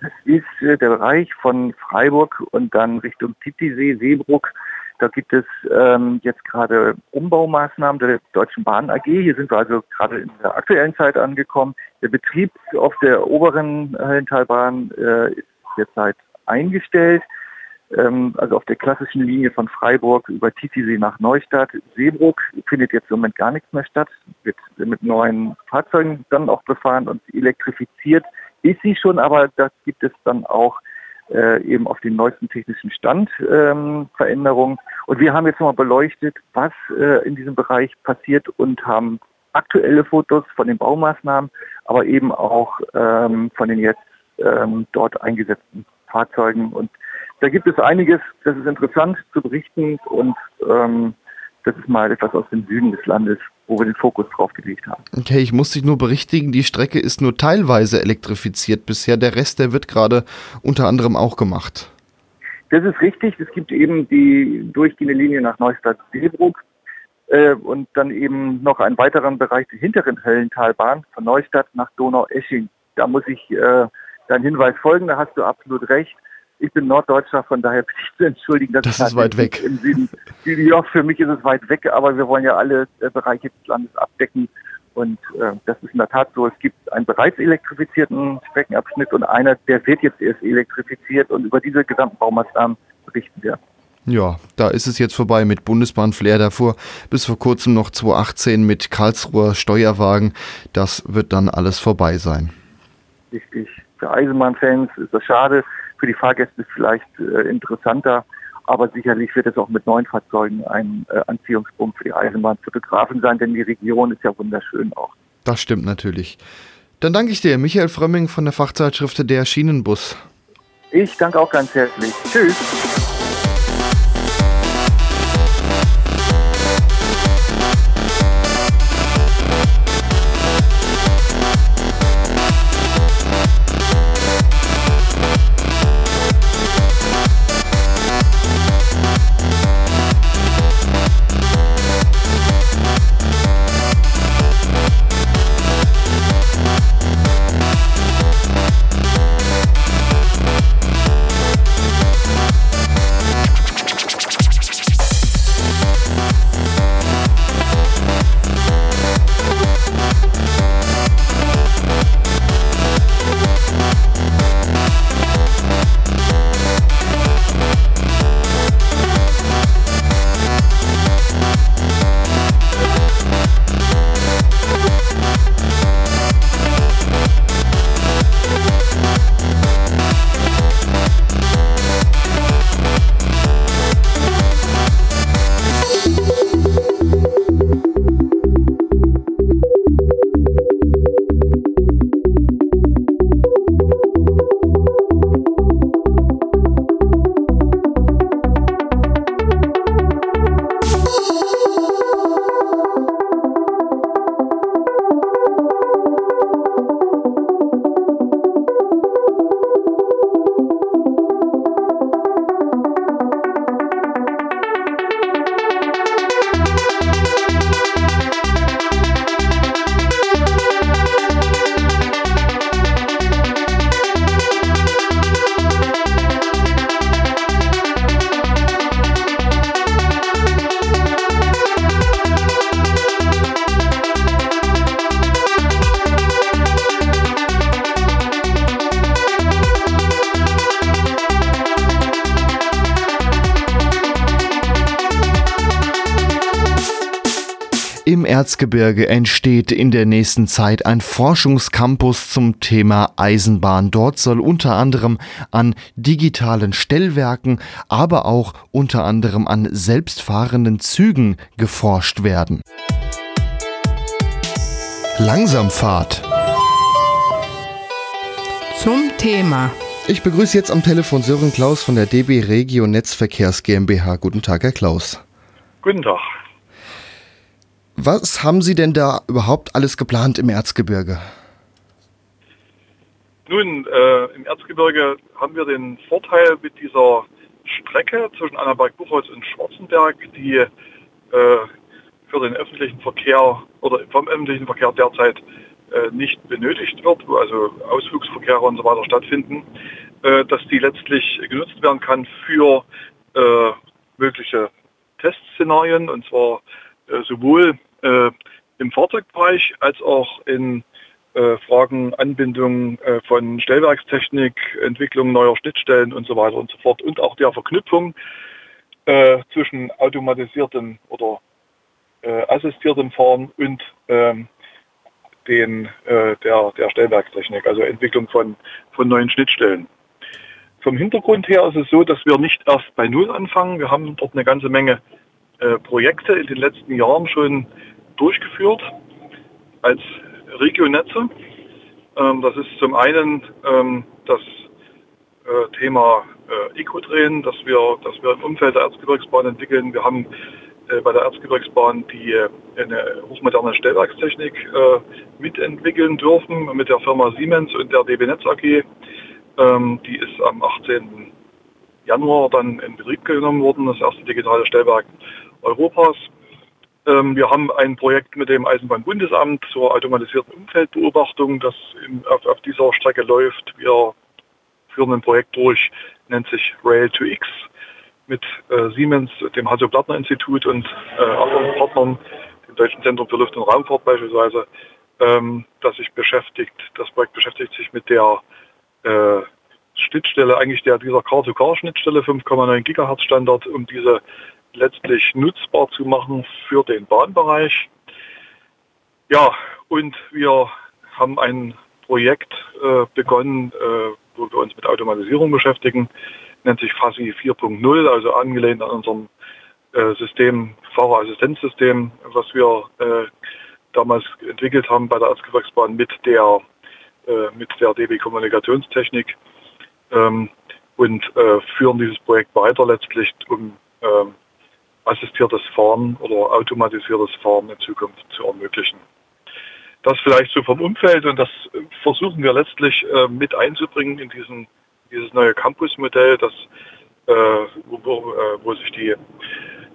Das ist äh, der Bereich von Freiburg und dann Richtung Titisee, Seebruck. Da gibt es ähm, jetzt gerade Umbaumaßnahmen der Deutschen Bahn AG. Hier sind wir also gerade in der aktuellen Zeit angekommen. Der Betrieb auf der oberen Höllentalbahn äh, ist derzeit eingestellt also auf der klassischen Linie von Freiburg über Titisee nach Neustadt. Seebruck findet jetzt im Moment gar nichts mehr statt, wird mit neuen Fahrzeugen dann auch befahren und elektrifiziert. ist sie schon, aber da gibt es dann auch äh, eben auf den neuesten technischen Stand ähm, Veränderungen. Und wir haben jetzt nochmal beleuchtet, was äh, in diesem Bereich passiert und haben aktuelle Fotos von den Baumaßnahmen, aber eben auch ähm, von den jetzt ähm, dort eingesetzten Fahrzeugen. Und da gibt es einiges, das ist interessant zu berichten und ähm, das ist mal etwas aus dem Süden des Landes, wo wir den Fokus drauf gelegt haben. Okay, ich muss dich nur berichtigen, die Strecke ist nur teilweise elektrifiziert bisher. Der Rest, der wird gerade unter anderem auch gemacht. Das ist richtig. Es gibt eben die durchgehende Linie nach Neustadt-Seebruck äh, und dann eben noch einen weiteren Bereich, die hinteren Höllentalbahn von Neustadt nach Donau-Esching. Da muss ich äh, deinen Hinweis folgen, da hast du absolut recht. Ich bin Norddeutscher, von daher bitte ich zu entschuldigen, dass das ist weit weg. Im Süden. Ja, für mich ist es weit weg, aber wir wollen ja alle äh, Bereiche des Landes abdecken. Und äh, das ist in der Tat so. Es gibt einen bereits elektrifizierten Streckenabschnitt und einer, der wird jetzt erst elektrifiziert und über diese gesamten Baumaßnahmen berichten wir. Ja, da ist es jetzt vorbei mit Bundesbahn Flair. Davor bis vor kurzem noch 2018 mit Karlsruher Steuerwagen. Das wird dann alles vorbei sein. Richtig. Für Eisenbahnfans ist das schade. Für die Fahrgäste vielleicht äh, interessanter. Aber sicherlich wird es auch mit neuen Fahrzeugen ein äh, Anziehungspunkt für die Eisenbahnfotografen sein, denn die Region ist ja wunderschön auch. Das stimmt natürlich. Dann danke ich dir, Michael Frömming von der Fachzeitschrift Der Schienenbus. Ich danke auch ganz herzlich. Tschüss. Erzgebirge entsteht in der nächsten Zeit ein Forschungscampus zum Thema Eisenbahn. Dort soll unter anderem an digitalen Stellwerken, aber auch unter anderem an selbstfahrenden Zügen geforscht werden. Langsamfahrt. Zum Thema. Ich begrüße jetzt am Telefon Sören Klaus von der DB Regio Netzverkehrs GmbH. Guten Tag, Herr Klaus. Guten Tag. Was haben Sie denn da überhaupt alles geplant im Erzgebirge? Nun, äh, im Erzgebirge haben wir den Vorteil mit dieser Strecke zwischen Annaberg-Buchholz und Schwarzenberg, die äh, für den öffentlichen Verkehr oder vom öffentlichen Verkehr derzeit äh, nicht benötigt wird, wo also Ausflugsverkehre und so weiter stattfinden, äh, dass die letztlich genutzt werden kann für äh, mögliche Testszenarien und zwar äh, sowohl äh, im Fahrzeugbereich als auch in äh, Fragen Anbindung von Stellwerkstechnik, Entwicklung neuer Schnittstellen und so weiter und so fort und auch der Verknüpfung zwischen automatisiertem oder assistiertem Fahren und ähm, den, äh, der, der Stellwerkstechnik, also Entwicklung von, von neuen Schnittstellen. Vom Hintergrund her ist es so, dass wir nicht erst bei Null anfangen. Wir haben dort eine ganze Menge äh, Projekte in den letzten Jahren schon durchgeführt als Regionetze. Ähm, das ist zum einen ähm, das äh, Thema äh, Ecodrehen, das wir, das wir im Umfeld der Erzgebirgsbahn entwickeln. Wir haben äh, bei der Erzgebirgsbahn die äh, eine hochmoderne Stellwerkstechnik äh, mitentwickeln dürfen mit der Firma Siemens und der DB Netz AG. Ähm, die ist am 18. Januar dann in Betrieb genommen worden, das erste digitale Stellwerk Europas. Ähm, wir haben ein Projekt mit dem Eisenbahnbundesamt zur automatisierten Umfeldbeobachtung, das in, auf, auf, dieser Strecke läuft. Wir führen ein Projekt durch, nennt sich Rail 2X mit äh, Siemens, dem Hasso-Plattner-Institut und äh, anderen Partnern, dem Deutschen Zentrum für Luft- und Raumfahrt beispielsweise, ähm, das sich beschäftigt. Das Projekt beschäftigt sich mit der äh, Schnittstelle, eigentlich der, dieser Car-to-Car-Schnittstelle 5,9 Gigahertz Standard, um diese letztlich nutzbar zu machen für den Bahnbereich. Ja, und wir haben ein Projekt äh, begonnen, äh, wo wir uns mit Automatisierung beschäftigen, nennt sich FASI 4.0, also angelehnt an unserem äh, System, Fahrerassistenzsystem, was wir äh, damals entwickelt haben bei der Erzgebirgsbahn mit der, äh, mit der DB Kommunikationstechnik ähm, und äh, führen dieses Projekt weiter letztlich, um ähm, assistiertes Fahren oder automatisiertes Fahren in Zukunft zu ermöglichen. Das vielleicht so vom Umfeld und das versuchen wir letztlich äh, mit einzubringen in diesen, dieses neue Campus-Modell, das, äh, wo, äh, wo, sich die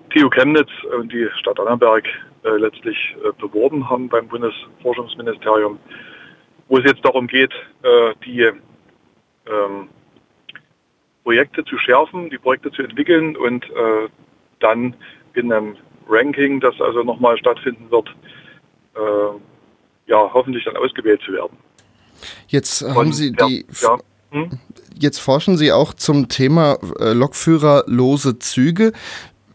TU Chemnitz und die Stadt Annaberg äh, letztlich äh, beworben haben beim Bundesforschungsministerium, wo es jetzt darum geht, äh, die ähm, Projekte zu schärfen, die Projekte zu entwickeln und dann in einem Ranking, das also nochmal stattfinden wird, äh, ja, hoffentlich dann ausgewählt zu werden. Jetzt haben Sie die. Ja, hm? Jetzt forschen Sie auch zum Thema äh, Lokführerlose Züge.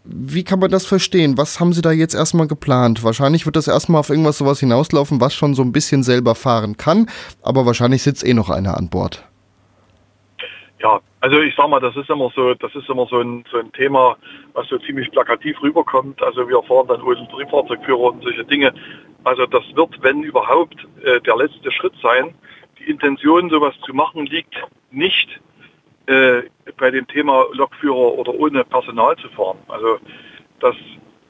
Wie kann man das verstehen? Was haben Sie da jetzt erstmal geplant? Wahrscheinlich wird das erstmal auf irgendwas sowas hinauslaufen, was schon so ein bisschen selber fahren kann, aber wahrscheinlich sitzt eh noch einer an Bord. Ja, also ich sag mal, das ist immer so, das ist immer so ein, so ein Thema, was so ziemlich plakativ rüberkommt. Also wir fahren dann ohne Triebfahrzeugführer und solche Dinge. Also das wird, wenn überhaupt, äh, der letzte Schritt sein. Die Intention, sowas zu machen, liegt nicht äh, bei dem Thema Lokführer oder ohne Personal zu fahren. Also das,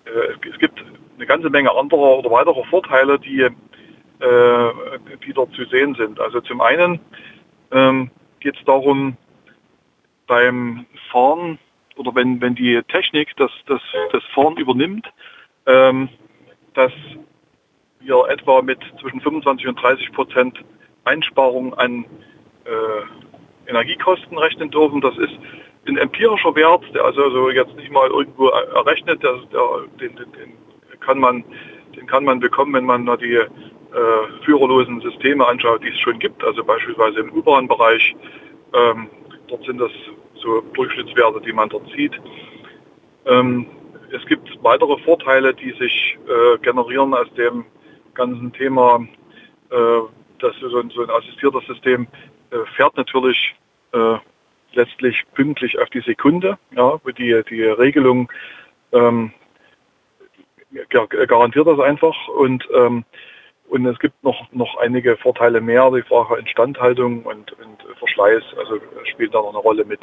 äh, es gibt eine ganze Menge anderer oder weiterer Vorteile, die, äh, die dort zu sehen sind. Also zum einen ähm, geht es darum, beim Fahren oder wenn, wenn die Technik das, das, das Fahren übernimmt, ähm, dass wir etwa mit zwischen 25 und 30 Prozent Einsparung an äh, Energiekosten rechnen dürfen. Das ist ein empirischer Wert, der also, also jetzt nicht mal irgendwo errechnet, der, der, den, den, kann man, den kann man bekommen, wenn man die äh, führerlosen Systeme anschaut, die es schon gibt, also beispielsweise im U-Bahn-Bereich. Ähm, dort sind das so Durchschnittswerte, die man dort sieht. Ähm, es gibt weitere Vorteile, die sich äh, generieren aus dem ganzen Thema, äh, dass so ein, so ein assistiertes System äh, fährt natürlich äh, letztlich pünktlich auf die Sekunde, ja, die, die Regelung ähm, garantiert das einfach und ähm, und es gibt noch, noch einige Vorteile mehr, die Frage Instandhaltung und, und Verschleiß, also spielt da noch eine Rolle mit.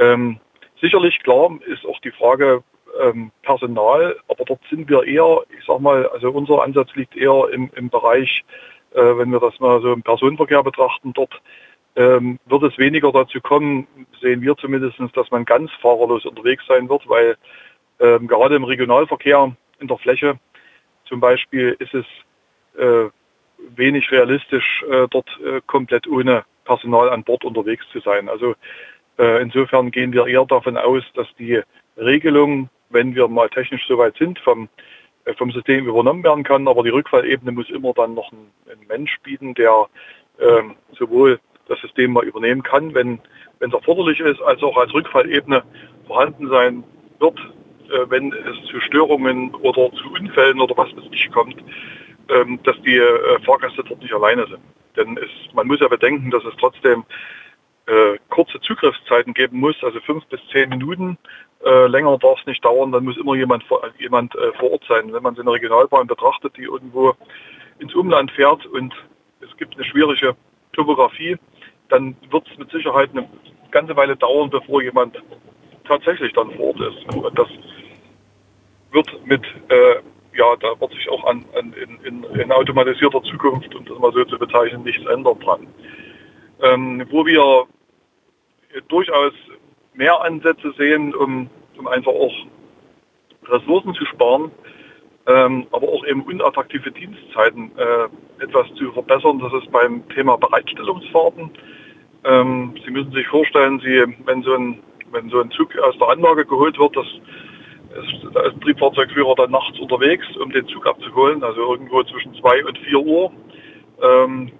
Ähm, sicherlich, klar, ist auch die Frage ähm, Personal, aber dort sind wir eher, ich sag mal, also unser Ansatz liegt eher im, im Bereich, äh, wenn wir das mal so im Personenverkehr betrachten, dort ähm, wird es weniger dazu kommen, sehen wir zumindest, dass man ganz fahrerlos unterwegs sein wird, weil ähm, gerade im Regionalverkehr in der Fläche zum Beispiel ist es äh, wenig realistisch, äh, dort äh, komplett ohne Personal an Bord unterwegs zu sein. Also äh, insofern gehen wir eher davon aus, dass die Regelung, wenn wir mal technisch soweit sind, vom, äh, vom System übernommen werden kann. Aber die Rückfallebene muss immer dann noch ein, ein Mensch bieten, der ähm, sowohl das System mal übernehmen kann, wenn es erforderlich ist, als auch als Rückfallebene vorhanden sein wird, äh, wenn es zu Störungen oder zu Unfällen oder was weiß ich kommt. Ähm, dass die äh, Fahrgäste dort nicht alleine sind. Denn es, man muss ja bedenken, dass es trotzdem äh, kurze Zugriffszeiten geben muss, also fünf bis zehn Minuten. Äh, länger darf es nicht dauern, dann muss immer jemand, vor, jemand äh, vor Ort sein. Wenn man so eine Regionalbahn betrachtet, die irgendwo ins Umland fährt und es gibt eine schwierige Topografie, dann wird es mit Sicherheit eine ganze Weile dauern, bevor jemand tatsächlich dann vor Ort ist. Und das wird mit, äh, ja, da wird sich auch an, an in, in, in, automatisierter Zukunft, um das mal so zu bezeichnen, nichts ändern dran. Ähm, wo wir durchaus mehr Ansätze sehen, um, um einfach auch Ressourcen zu sparen, ähm, aber auch eben unattraktive Dienstzeiten äh, etwas zu verbessern. Das ist beim Thema Bereitstellungsfahrten. Ähm, Sie müssen sich vorstellen, Sie, wenn so ein wenn so ein Zug aus der Anlage geholt wird, das ist, der Triebfahrzeugführer dann nachts unterwegs, um den Zug abzuholen, also irgendwo zwischen 2 und 4 Uhr. Ähm,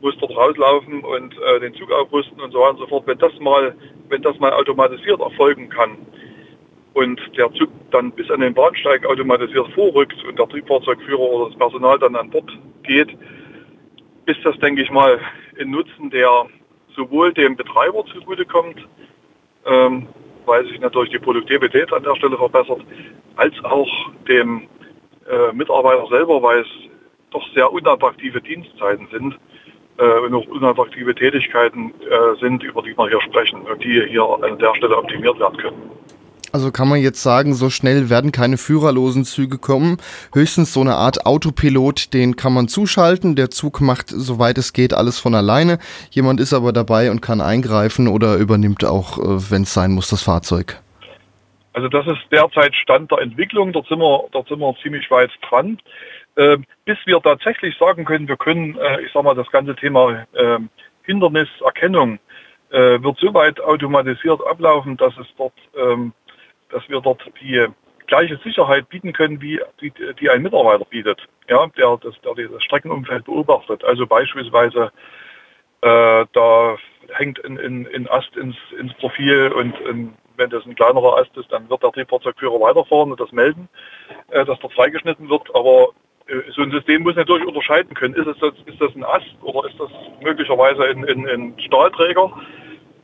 muss dort rauslaufen und äh, den Zug aufrüsten und so weiter und so fort. Wenn das mal, wenn das mal automatisiert erfolgen kann und der Zug dann bis an den Bahnsteig automatisiert vorrückt und der Triebfahrzeugführer oder das Personal dann an Bord geht, ist das, denke ich mal, ein Nutzen, der sowohl dem Betreiber zugutekommt, ähm, weil sich natürlich die Produktivität an der Stelle verbessert, als auch dem äh, Mitarbeiter selber, weil es doch sehr unattraktive Dienstzeiten sind äh, und auch unattraktive Tätigkeiten äh, sind, über die wir hier sprechen und die hier an der Stelle optimiert werden können. Also kann man jetzt sagen, so schnell werden keine führerlosen Züge kommen. Höchstens so eine Art Autopilot, den kann man zuschalten. Der Zug macht, soweit es geht, alles von alleine. Jemand ist aber dabei und kann eingreifen oder übernimmt auch, äh, wenn es sein muss, das Fahrzeug. Also das ist derzeit Stand der Entwicklung. Dort sind wir, dort sind wir ziemlich weit dran. Äh, bis wir tatsächlich sagen können, wir können, äh, ich sag mal, das ganze Thema äh, Hinderniserkennung wird so weit automatisiert ablaufen, dass es dort ähm, dass wir dort die gleiche Sicherheit bieten können, wie die, die ein Mitarbeiter bietet, ja, der das, der das Streckenumfeld beobachtet. Also beispielsweise äh, da hängt ein, ein, ein Ast ins, ins Profil und ein, wenn das ein kleinerer Ast ist, dann wird der Triebfahrzeugführer weiterfahren und das melden, äh, dass dort freigeschnitten wird. Aber äh, so ein System muss natürlich unterscheiden können. Ist, es, ist das ein Ast oder ist das möglicherweise ein, ein, ein Stahlträger?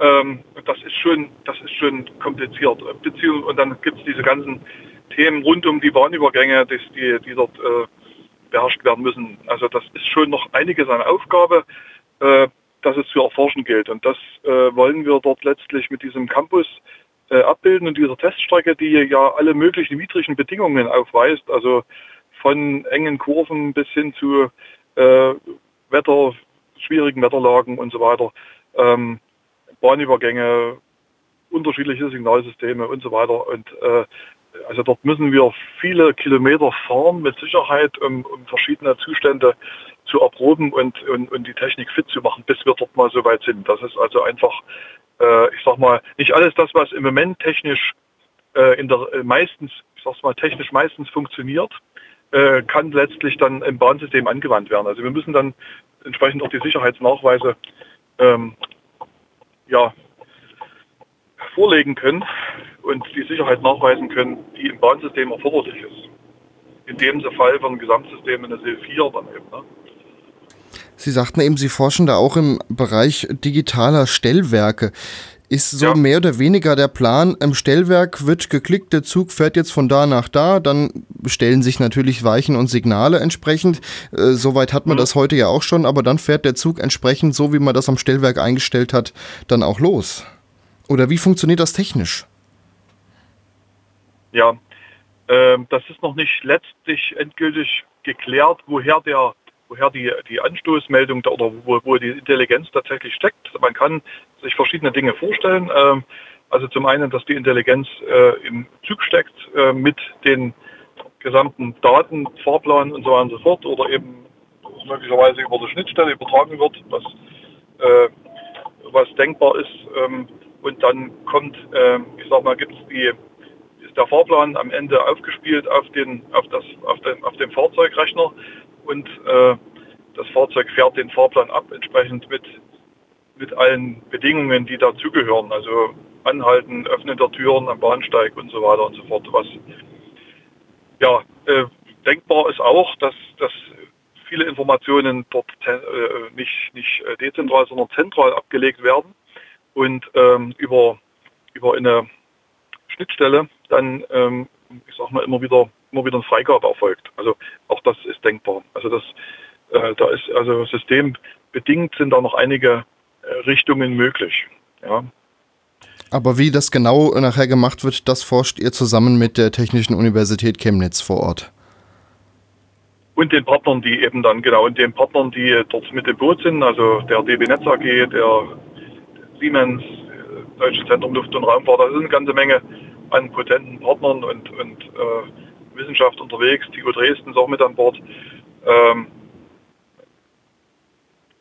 Ähm, das ist schon, das ist schon kompliziert. Beziehung, und dann gibt es diese ganzen Themen rund um die Bahnübergänge, die, die, die dort äh, beherrscht werden müssen. Also das ist schon noch einiges an Aufgabe, äh, dass es zu erforschen gilt. Und das äh, wollen wir dort letztlich mit diesem Campus äh, abbilden und dieser Teststrecke, die ja alle möglichen widrigen Bedingungen aufweist, also von engen Kurven bis hin zu äh, Wetter, schwierigen Wetterlagen und so weiter. Ähm, Bahnübergänge, unterschiedliche Signalsysteme und so weiter. Und äh, also dort müssen wir viele Kilometer fahren mit Sicherheit, um, um verschiedene Zustände zu erproben und, und, und, die Technik fit zu machen, bis wir dort mal so weit sind. Das ist also einfach, äh, ich sag mal, nicht alles das, was im Moment technisch äh, in der äh, meistens, ich sag's mal, technisch meistens funktioniert, äh, kann letztlich dann im Bahnsystem angewandt werden. Also wir müssen dann entsprechend auch die Sicherheitsnachweise ähm, ja, vorlegen können und die Sicherheit nachweisen können, die im Bahnsystem erforderlich ist. In dem Fall von Gesamtsystem in der SIL 4 dann eben. Ne? Sie sagten eben, Sie forschen da auch im Bereich digitaler Stellwerke. Ist so ja. mehr oder weniger der Plan, im Stellwerk wird geklickt, der Zug fährt jetzt von da nach da, dann stellen sich natürlich Weichen und Signale entsprechend. Äh, Soweit hat man mhm. das heute ja auch schon, aber dann fährt der Zug entsprechend, so wie man das am Stellwerk eingestellt hat, dann auch los. Oder wie funktioniert das technisch? Ja, äh, das ist noch nicht letztlich endgültig geklärt, woher der woher die, die Anstoßmeldung oder wo, wo die Intelligenz tatsächlich steckt. Man kann sich verschiedene Dinge vorstellen. Ähm, also zum einen, dass die Intelligenz äh, im Zug steckt äh, mit den gesamten Daten, Fahrplan und so weiter und so fort oder eben möglicherweise über die Schnittstelle übertragen wird, was, äh, was denkbar ist. Ähm, und dann kommt, äh, ich sag mal, gibt es die, ist der Fahrplan am Ende aufgespielt auf den, auf das, auf den, auf dem Fahrzeugrechner und äh, das Fahrzeug fährt den Fahrplan ab, entsprechend mit, mit allen Bedingungen, die dazugehören. Also Anhalten, Öffnen der Türen am Bahnsteig und so weiter und so fort. Was ja äh, denkbar ist auch, dass, dass viele Informationen dort äh, nicht, nicht äh, dezentral, sondern zentral abgelegt werden und ähm, über, über eine Schnittstelle dann, ähm, ich sag mal, immer wieder, immer wieder eine Freigabe erfolgt. Also auch das ist denkbar. Also das, äh, da ist also systembedingt sind da noch einige äh, Richtungen möglich. Ja. Aber wie das genau nachher gemacht wird, das forscht ihr zusammen mit der Technischen Universität Chemnitz vor Ort. Und den Partnern, die eben dann, genau, und den Partnern, die dort mit dem Boot sind, also der DB Netz AG, der Siemens, äh, Deutsche Zentrum Luft- und Raumfahrt, da ist eine ganze Menge an potenten Partnern und, und äh, Wissenschaft unterwegs. TU Dresden ist auch mit an Bord. Ähm,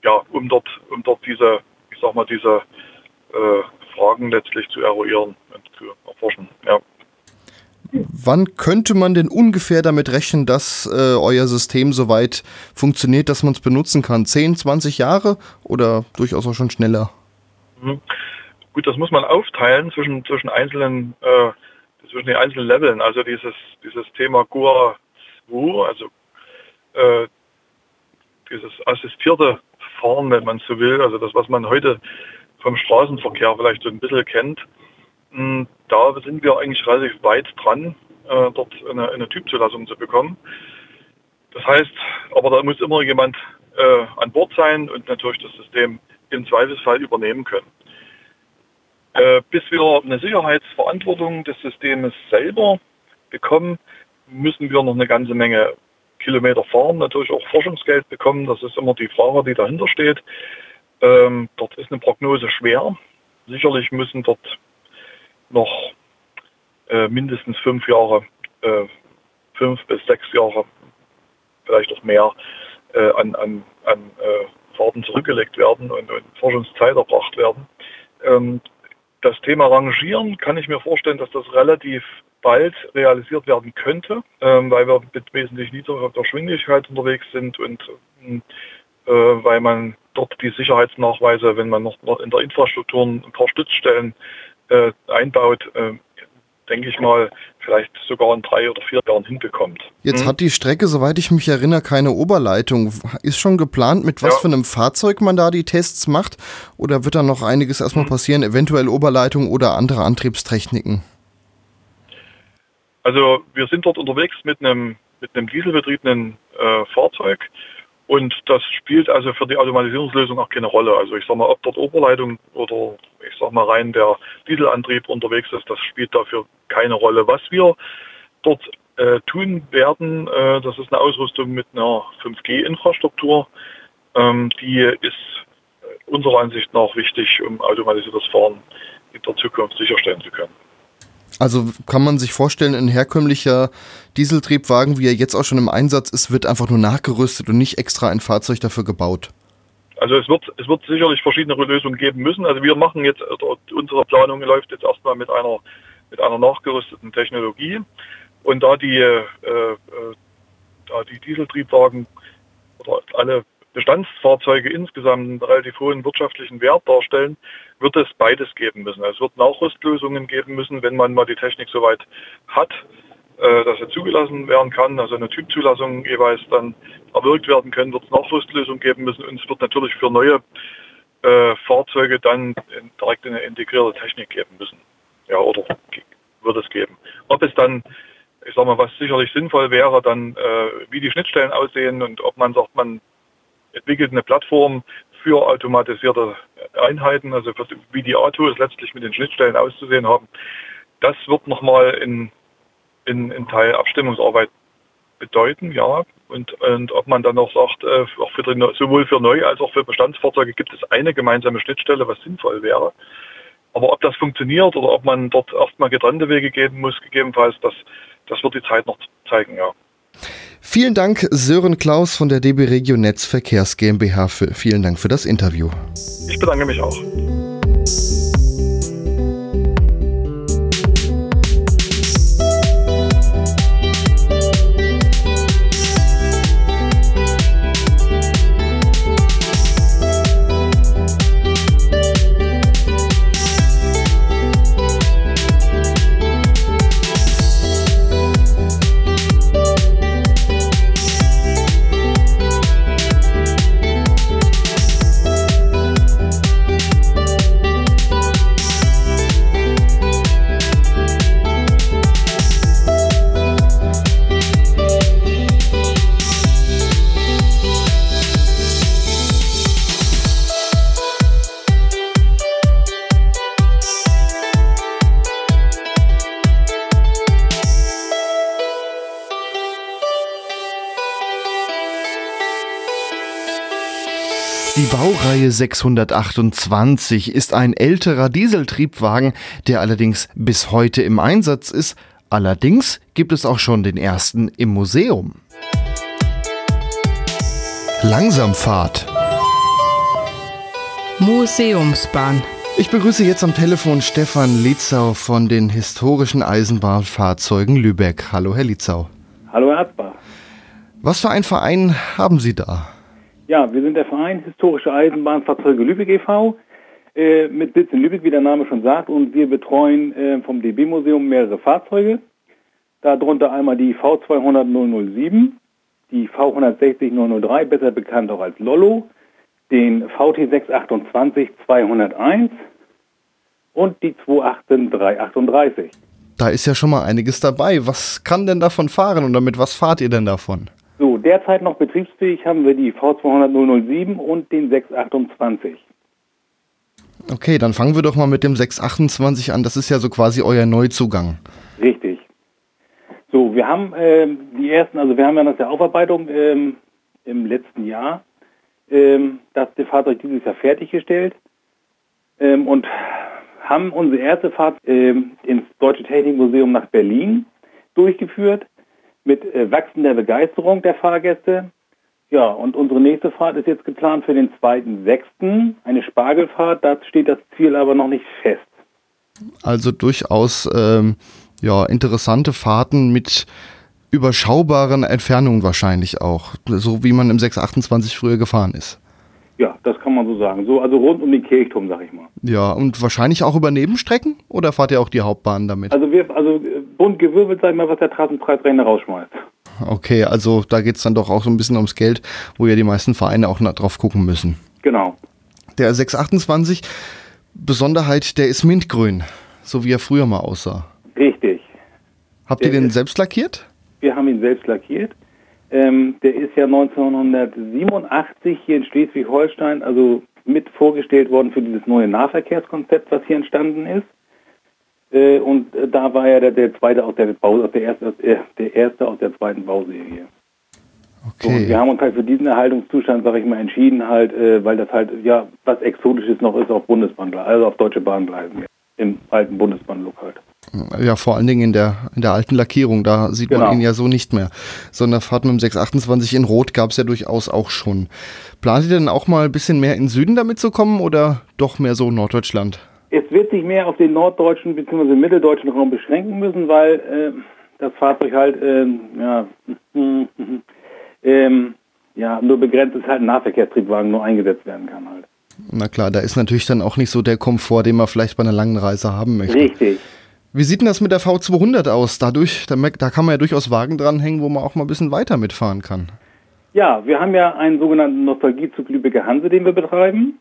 ja, um dort, um dort diese, ich sag mal, diese äh, Fragen letztlich zu eruieren und zu erforschen. Ja. Wann könnte man denn ungefähr damit rechnen, dass äh, euer System soweit funktioniert, dass man es benutzen kann? 10, 20 Jahre oder durchaus auch schon schneller? Mhm. Gut, das muss man aufteilen zwischen, zwischen einzelnen, äh, zwischen den einzelnen Leveln. Also dieses, dieses Thema GUA 2, also äh, dieses assistierte Fahren, wenn man so will, also das, was man heute vom Straßenverkehr vielleicht so ein bisschen kennt, hm, da sind wir eigentlich relativ weit dran, äh, dort eine, eine Typzulassung zu bekommen. Das heißt, aber da muss immer jemand äh, an Bord sein und natürlich das System im Zweifelsfall übernehmen können. Äh, bis wir eine Sicherheitsverantwortung des Systems selber bekommen, müssen wir noch eine ganze Menge Kilometer fahren, natürlich auch Forschungsgeld bekommen. Das ist immer die Frage, die dahinter steht. Ähm, dort ist eine Prognose schwer. Sicherlich müssen dort noch äh, mindestens fünf Jahre, äh, fünf bis sechs Jahre, vielleicht auch mehr, äh, an, an, an äh, Fahrten zurückgelegt werden und, und Forschungszeit erbracht werden. Ähm, das Thema Rangieren kann ich mir vorstellen, dass das relativ bald realisiert werden könnte, ähm, weil wir mit wesentlich niedriger Geschwindigkeit unterwegs sind und äh, weil man dort die Sicherheitsnachweise, wenn man noch in der Infrastruktur ein paar Stützstellen äh, einbaut, äh, denke ich mal, vielleicht sogar in drei oder vier Jahren hinbekommt. Jetzt hm? hat die Strecke, soweit ich mich erinnere, keine Oberleitung. Ist schon geplant, mit was ja. für einem Fahrzeug man da die Tests macht? Oder wird da noch einiges erstmal hm. passieren, eventuell Oberleitung oder andere Antriebstechniken? Also wir sind dort unterwegs mit einem, mit einem dieselbetriebenen äh, Fahrzeug und das spielt also für die Automatisierungslösung auch keine Rolle. Also ich sage mal, ob dort Oberleitung oder ich sage mal rein der Dieselantrieb unterwegs ist, das spielt dafür keine Rolle. Was wir dort äh, tun werden, äh, das ist eine Ausrüstung mit einer 5G-Infrastruktur. Ähm, die ist unserer Ansicht nach wichtig, um automatisiertes Fahren in der Zukunft sicherstellen zu können. Also kann man sich vorstellen, ein herkömmlicher Dieseltriebwagen, wie er jetzt auch schon im Einsatz ist, wird einfach nur nachgerüstet und nicht extra ein Fahrzeug dafür gebaut. Also es wird, es wird sicherlich verschiedene Lösungen geben müssen. Also wir machen jetzt, unsere Planung läuft jetzt erstmal mit einer, mit einer nachgerüsteten Technologie. Und da die, äh, äh, da die Dieseltriebwagen oder alle Bestandsfahrzeuge insgesamt einen relativ hohen wirtschaftlichen Wert darstellen, wird es beides geben müssen. Es wird Nachrüstlösungen geben müssen, wenn man mal die Technik soweit hat, äh, dass er zugelassen werden kann, also eine Typzulassung jeweils dann erwirkt werden können, wird es Nachrüstlösungen geben müssen und es wird natürlich für neue äh, Fahrzeuge dann direkt eine integrierte Technik geben müssen. Ja, oder wird es geben. Ob es dann ich sag mal, was sicherlich sinnvoll wäre, dann äh, wie die Schnittstellen aussehen und ob man sagt, man entwickelt eine Plattform für automatisierte Einheiten, also für, wie die Autos letztlich mit den Schnittstellen auszusehen haben. Das wird nochmal in, in, in Teil Abstimmungsarbeit bedeuten, ja. Und, und ob man dann auch sagt, äh, auch für sowohl für Neu- als auch für Bestandsfahrzeuge gibt es eine gemeinsame Schnittstelle, was sinnvoll wäre. Aber ob das funktioniert oder ob man dort erstmal getrennte Wege gehen muss, gegebenenfalls, das, das wird die Zeit noch zeigen, ja. Vielen Dank, Sören Klaus von der DB Regio Netz Verkehrs GmbH. Für, vielen Dank für das Interview. Ich bedanke mich auch. Baureihe 628 ist ein älterer Dieseltriebwagen, der allerdings bis heute im Einsatz ist. Allerdings gibt es auch schon den ersten im Museum. Langsamfahrt. Museumsbahn. Ich begrüße jetzt am Telefon Stefan Lietzau von den historischen Eisenbahnfahrzeugen Lübeck. Hallo, Herr Lietzau. Hallo, Herr Arzbach. Was für einen Verein haben Sie da? Ja, wir sind der Verein Historische Eisenbahnfahrzeuge Lübeck e.V. Äh, mit Sitz in Lübeck, wie der Name schon sagt, und wir betreuen äh, vom DB-Museum mehrere Fahrzeuge. Darunter einmal die V200 007, die V160 003, besser bekannt auch als Lollo, den VT 628 201 und die 218 338. Da ist ja schon mal einiges dabei. Was kann denn davon fahren und damit was fahrt ihr denn davon? So, derzeit noch betriebsfähig haben wir die V200 007 und den 628. Okay, dann fangen wir doch mal mit dem 628 an. Das ist ja so quasi euer Neuzugang. Richtig. So, wir haben ähm, die ersten, also wir haben ja nach der Aufarbeitung ähm, im letzten Jahr ähm, das Fahrzeug dieses Jahr fertiggestellt ähm, und haben unsere erste Fahrt ähm, ins Deutsche Technikmuseum nach Berlin durchgeführt mit äh, wachsender Begeisterung der Fahrgäste. Ja, und unsere nächste Fahrt ist jetzt geplant für den 2.6., eine Spargelfahrt. Da steht das Ziel aber noch nicht fest. Also durchaus ähm, ja, interessante Fahrten mit überschaubaren Entfernungen wahrscheinlich auch, so wie man im 628 früher gefahren ist. Ja, das kann man so sagen. So, also rund um den Kirchturm, sag ich mal. Ja, und wahrscheinlich auch über Nebenstrecken oder fahrt ihr auch die Hauptbahn damit? Also wir, also äh, bunt gewirbelt, sag ich mal, was der Trassenpreisrechner rausschmeißt. Okay, also da geht es dann doch auch so ein bisschen ums Geld, wo ja die meisten Vereine auch drauf gucken müssen. Genau. Der 628, Besonderheit, der ist mintgrün, so wie er früher mal aussah. Richtig. Habt ihr den selbst lackiert? Wir haben ihn selbst lackiert. Ähm, der ist ja 1987 hier in Schleswig-Holstein, also mit vorgestellt worden für dieses neue Nahverkehrskonzept, was hier entstanden ist. Äh, und äh, da war er der, der zweite aus der der erste, äh, der erste aus der zweiten Bauserie. Okay. So, wir haben uns halt für diesen Erhaltungszustand, sage ich mal, entschieden, halt, äh, weil das halt ja was Exotisches noch ist auf Bundesbahn, also auf deutsche Bahngleisen, im alten Bundesbahnlook halt. Ja, vor allen Dingen in der, in der alten Lackierung, da sieht Genau. man ihn ja so nicht mehr. Sondern Fahrt mit dem 628 in Rot gab es ja durchaus auch schon. Plant ihr denn auch mal ein bisschen mehr in den Süden damit zu kommen oder doch mehr so Norddeutschland? Es wird sich mehr auf den norddeutschen bzw. mitteldeutschen Raum beschränken müssen, weil äh, das Fahrzeug halt ähm, ja, ähm, ja, nur begrenzt ist halt ein Nahverkehrstriebwagen nur eingesetzt werden kann halt. Na klar, da ist natürlich dann auch nicht so der Komfort, den man vielleicht bei einer langen Reise haben möchte. Richtig. Wie sieht denn das mit der V200 aus? Dadurch, da, da kann man ja durchaus Wagen dranhängen, wo man auch mal ein bisschen weiter mitfahren kann. Ja, wir haben ja einen sogenannten Nostalgiezug Lübecker Hanse, den wir betreiben.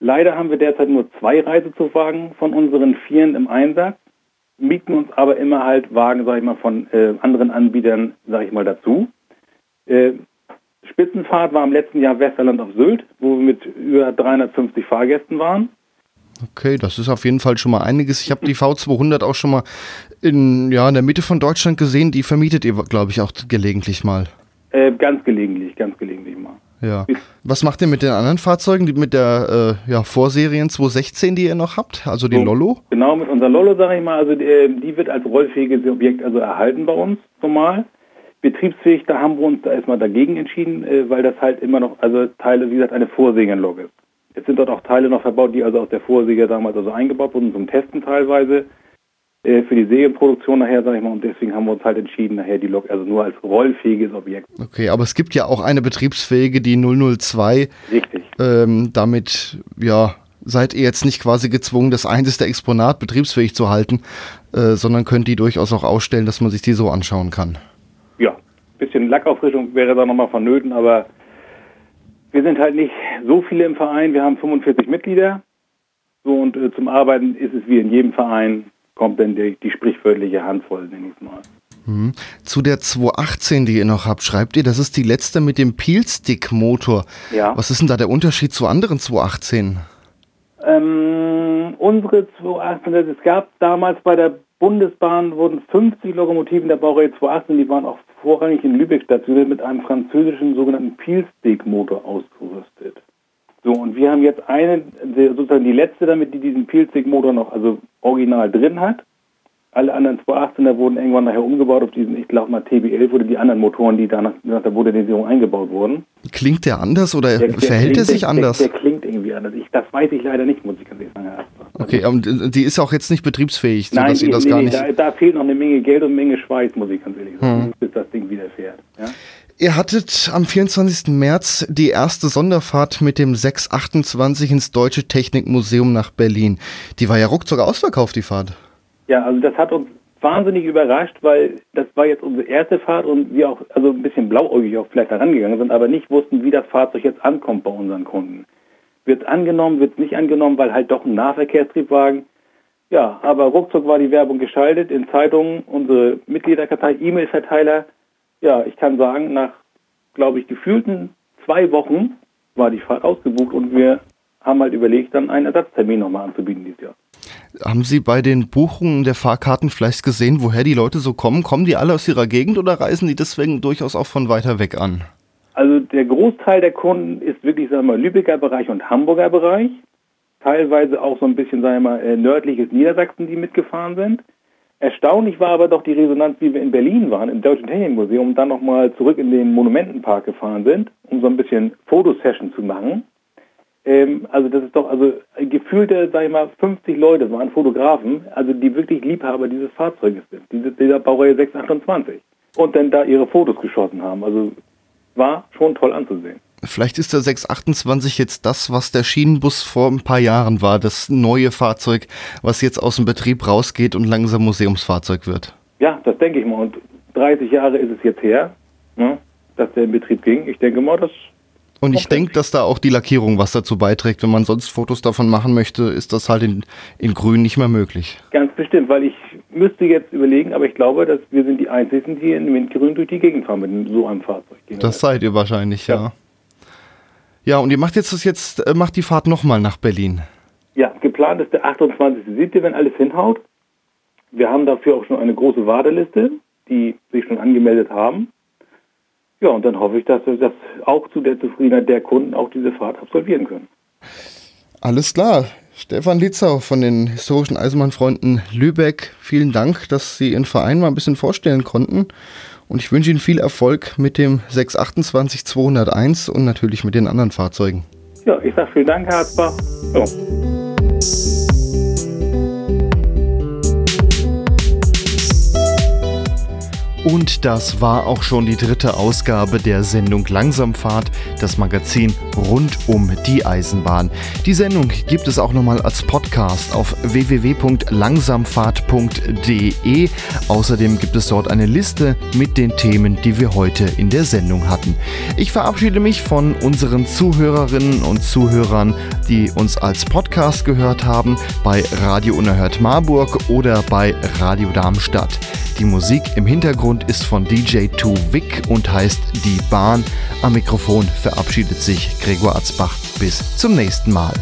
Leider haben wir derzeit nur zwei Reisezugwagen von unseren Vieren im Einsatz, mieten uns aber immer halt Wagen, sag ich mal, von äh, anderen Anbietern, sag ich mal, dazu. Äh, Spitzenfahrt war im letzten Jahr Westerland auf Sylt, wo wir mit über 350 Fahrgästen waren. Okay, das ist auf jeden Fall schon mal einiges. Ich habe die V200 auch schon mal in, ja, in der Mitte von Deutschland gesehen. Die vermietet ihr, glaube ich, auch gelegentlich mal. Äh, ganz gelegentlich, ganz gelegentlich mal. Ja. Was macht ihr mit den anderen Fahrzeugen, die mit der äh, ja, Vorserien 216, die ihr noch habt? Also die So, Lollo? Genau, mit unserer Lollo, sage ich mal, also äh, die wird als rollfähiges Objekt also erhalten bei uns normal. Betriebsfähig, da haben wir uns da erstmal dagegen entschieden, äh, weil das halt immer noch, also Teile, wie gesagt, eine Vorsägenlok ist. Jetzt sind dort auch Teile noch verbaut, die also aus der Vorsäge damals also eingebaut wurden, zum Testen teilweise. Äh, für die Sägeproduktion nachher, sage ich mal, und deswegen haben wir uns halt entschieden, nachher die Lok also nur als rollfähiges Objekt. Okay, aber es gibt ja auch eine betriebsfähige, die 002. Richtig. Ähm, damit, ja, seid ihr jetzt nicht quasi gezwungen, das einzige Exponat betriebsfähig zu halten, äh, sondern könnt die durchaus auch ausstellen, dass man sich die so anschauen kann. Ja, bisschen Lackauffrischung wäre da nochmal vonnöten, aber wir sind halt nicht so viele im Verein. Wir haben 45 Mitglieder. So und äh, zum Arbeiten ist es wie in jedem Verein, kommt dann die, die sprichwörtliche Handvoll, nenne ich mal. Mhm. Zu der 218, die ihr noch habt, schreibt ihr, das ist die letzte mit dem Peel-Stick-Motor. Ja. Was ist denn da der Unterschied zu anderen 218? Ähm, unsere 218, es gab damals bei der Bundesbahn wurden 50 Lokomotiven der Baureihe 218, die waren auch vorrangig in Lübeck stationiert, mit einem französischen sogenannten Peel-Stick-Motor ausgerüstet. So, und wir haben jetzt eine, sozusagen die letzte damit, die diesen Peelstick-Motor noch, also original drin hat. Alle anderen 218er wurden irgendwann nachher umgebaut auf diesen, ich glaube mal TB11 oder die anderen Motoren, die da nach, der Modernisierung eingebaut wurden. Klingt der anders oder der, der verhält er sich der, anders? Der, klingt irgendwie anders. Ich, das weiß ich leider nicht, muss ich ganz ehrlich sagen. Okay, und die ist auch jetzt nicht betriebsfähig, Nein, sodass ihr das nee, gar nicht... Da, da, fehlt noch eine Menge Geld und eine Menge Schweiß, muss ich ganz ehrlich sagen, hm. bis das Ding wieder fährt. Ja? Ihr hattet am 24. März die erste Sonderfahrt mit dem 628 ins Deutsche Technikmuseum nach Berlin. Die war ja ruckzuck ausverkauft, die Fahrt. Ja, also das hat uns wahnsinnig überrascht, weil das war jetzt unsere erste Fahrt und wir auch also ein bisschen blauäugig auch vielleicht herangegangen sind, aber nicht wussten, wie das Fahrzeug jetzt ankommt bei unseren Kunden. Wird angenommen, wird nicht angenommen, weil halt doch ein Nahverkehrstriebwagen. Ja, aber ruckzuck war die Werbung geschaltet in Zeitungen, unsere Mitgliederkartei, E-Mail-Verteiler. Ja, ich kann sagen, nach, glaube ich, gefühlten zwei Wochen war die Fahrt ausgebucht und wir haben halt überlegt, dann einen Ersatztermin nochmal anzubieten dieses Jahr. Haben Sie bei den Buchungen der Fahrkarten vielleicht gesehen, woher die Leute so kommen? Kommen die alle aus ihrer Gegend oder reisen die deswegen durchaus auch von weiter weg an? Also der Großteil der Kunden ist wirklich, sagen wir mal, Lübecker Bereich und Hamburger Bereich. Teilweise auch so ein bisschen, sagen wir mal, äh, nördliches Niedersachsen, die mitgefahren sind. Erstaunlich war aber doch die Resonanz, wie wir in Berlin waren, im Deutschen Technikmuseum, und dann nochmal zurück in den Monumentenpark gefahren sind, um so ein bisschen Fotosession zu machen. Ähm, also das ist doch, also gefühlte, sag ich mal, 50 Leute waren Fotografen, also die wirklich Liebhaber dieses Fahrzeuges sind, diese, dieser Baureihe 628. Und dann da ihre Fotos geschossen haben. Also war schon toll anzusehen. Vielleicht ist der 628 jetzt das, was der Schienenbus vor ein paar Jahren war, das neue Fahrzeug, was jetzt aus dem Betrieb rausgeht und langsam Museumsfahrzeug wird. Ja, das denke ich mal. Und 30 Jahre ist es jetzt her, ne, dass der in Betrieb ging. Ich denke mal, das und ich denke, dass da auch die Lackierung was dazu beiträgt. Wenn man sonst Fotos davon machen möchte, ist das halt in, in grün nicht mehr möglich. Ganz bestimmt, weil ich müsste jetzt überlegen, aber ich glaube, dass wir sind die Einzigen, die in Windgrün durch die Gegend fahren mit so einem Fahrzeug. Das seid ihr wahrscheinlich, ja. ja. Ja, und ihr macht jetzt das jetzt, äh, macht die Fahrt nochmal nach Berlin. Ja, geplant ist der 28.07., wenn alles hinhaut. Wir haben dafür auch schon eine große Warteliste, die sich schon angemeldet haben. Ja, und dann hoffe ich, dass wir das auch zu der Zufriedenheit der Kunden auch diese Fahrt absolvieren können. Alles klar. Stefan Litzau von den historischen Eisenbahnfreunden Lübeck, vielen Dank, dass Sie Ihren Verein mal ein bisschen vorstellen konnten. Und ich wünsche Ihnen viel Erfolg mit dem 628 201 und natürlich mit den anderen Fahrzeugen. Ja, ich sage vielen Dank, Herr Harzbach. Ja. Und das war auch schon die dritte Ausgabe der Sendung Langsamfahrt, das Magazin rund um die Eisenbahn. Die Sendung gibt es auch nochmal als Podcast auf www.langsamfahrt.de. Außerdem gibt es dort eine Liste mit den Themen, die wir heute in der Sendung hatten. Ich verabschiede mich von unseren Zuhörerinnen und Zuhörern, die uns als Podcast gehört haben, bei Radio Unerhört Marburg oder bei Radio Darmstadt. Die Musik im Hintergrund ist von DJ 2 Vic und heißt Die Bahn. Am Mikrofon verabschiedet sich Gregor Atzbach. Bis zum nächsten Mal.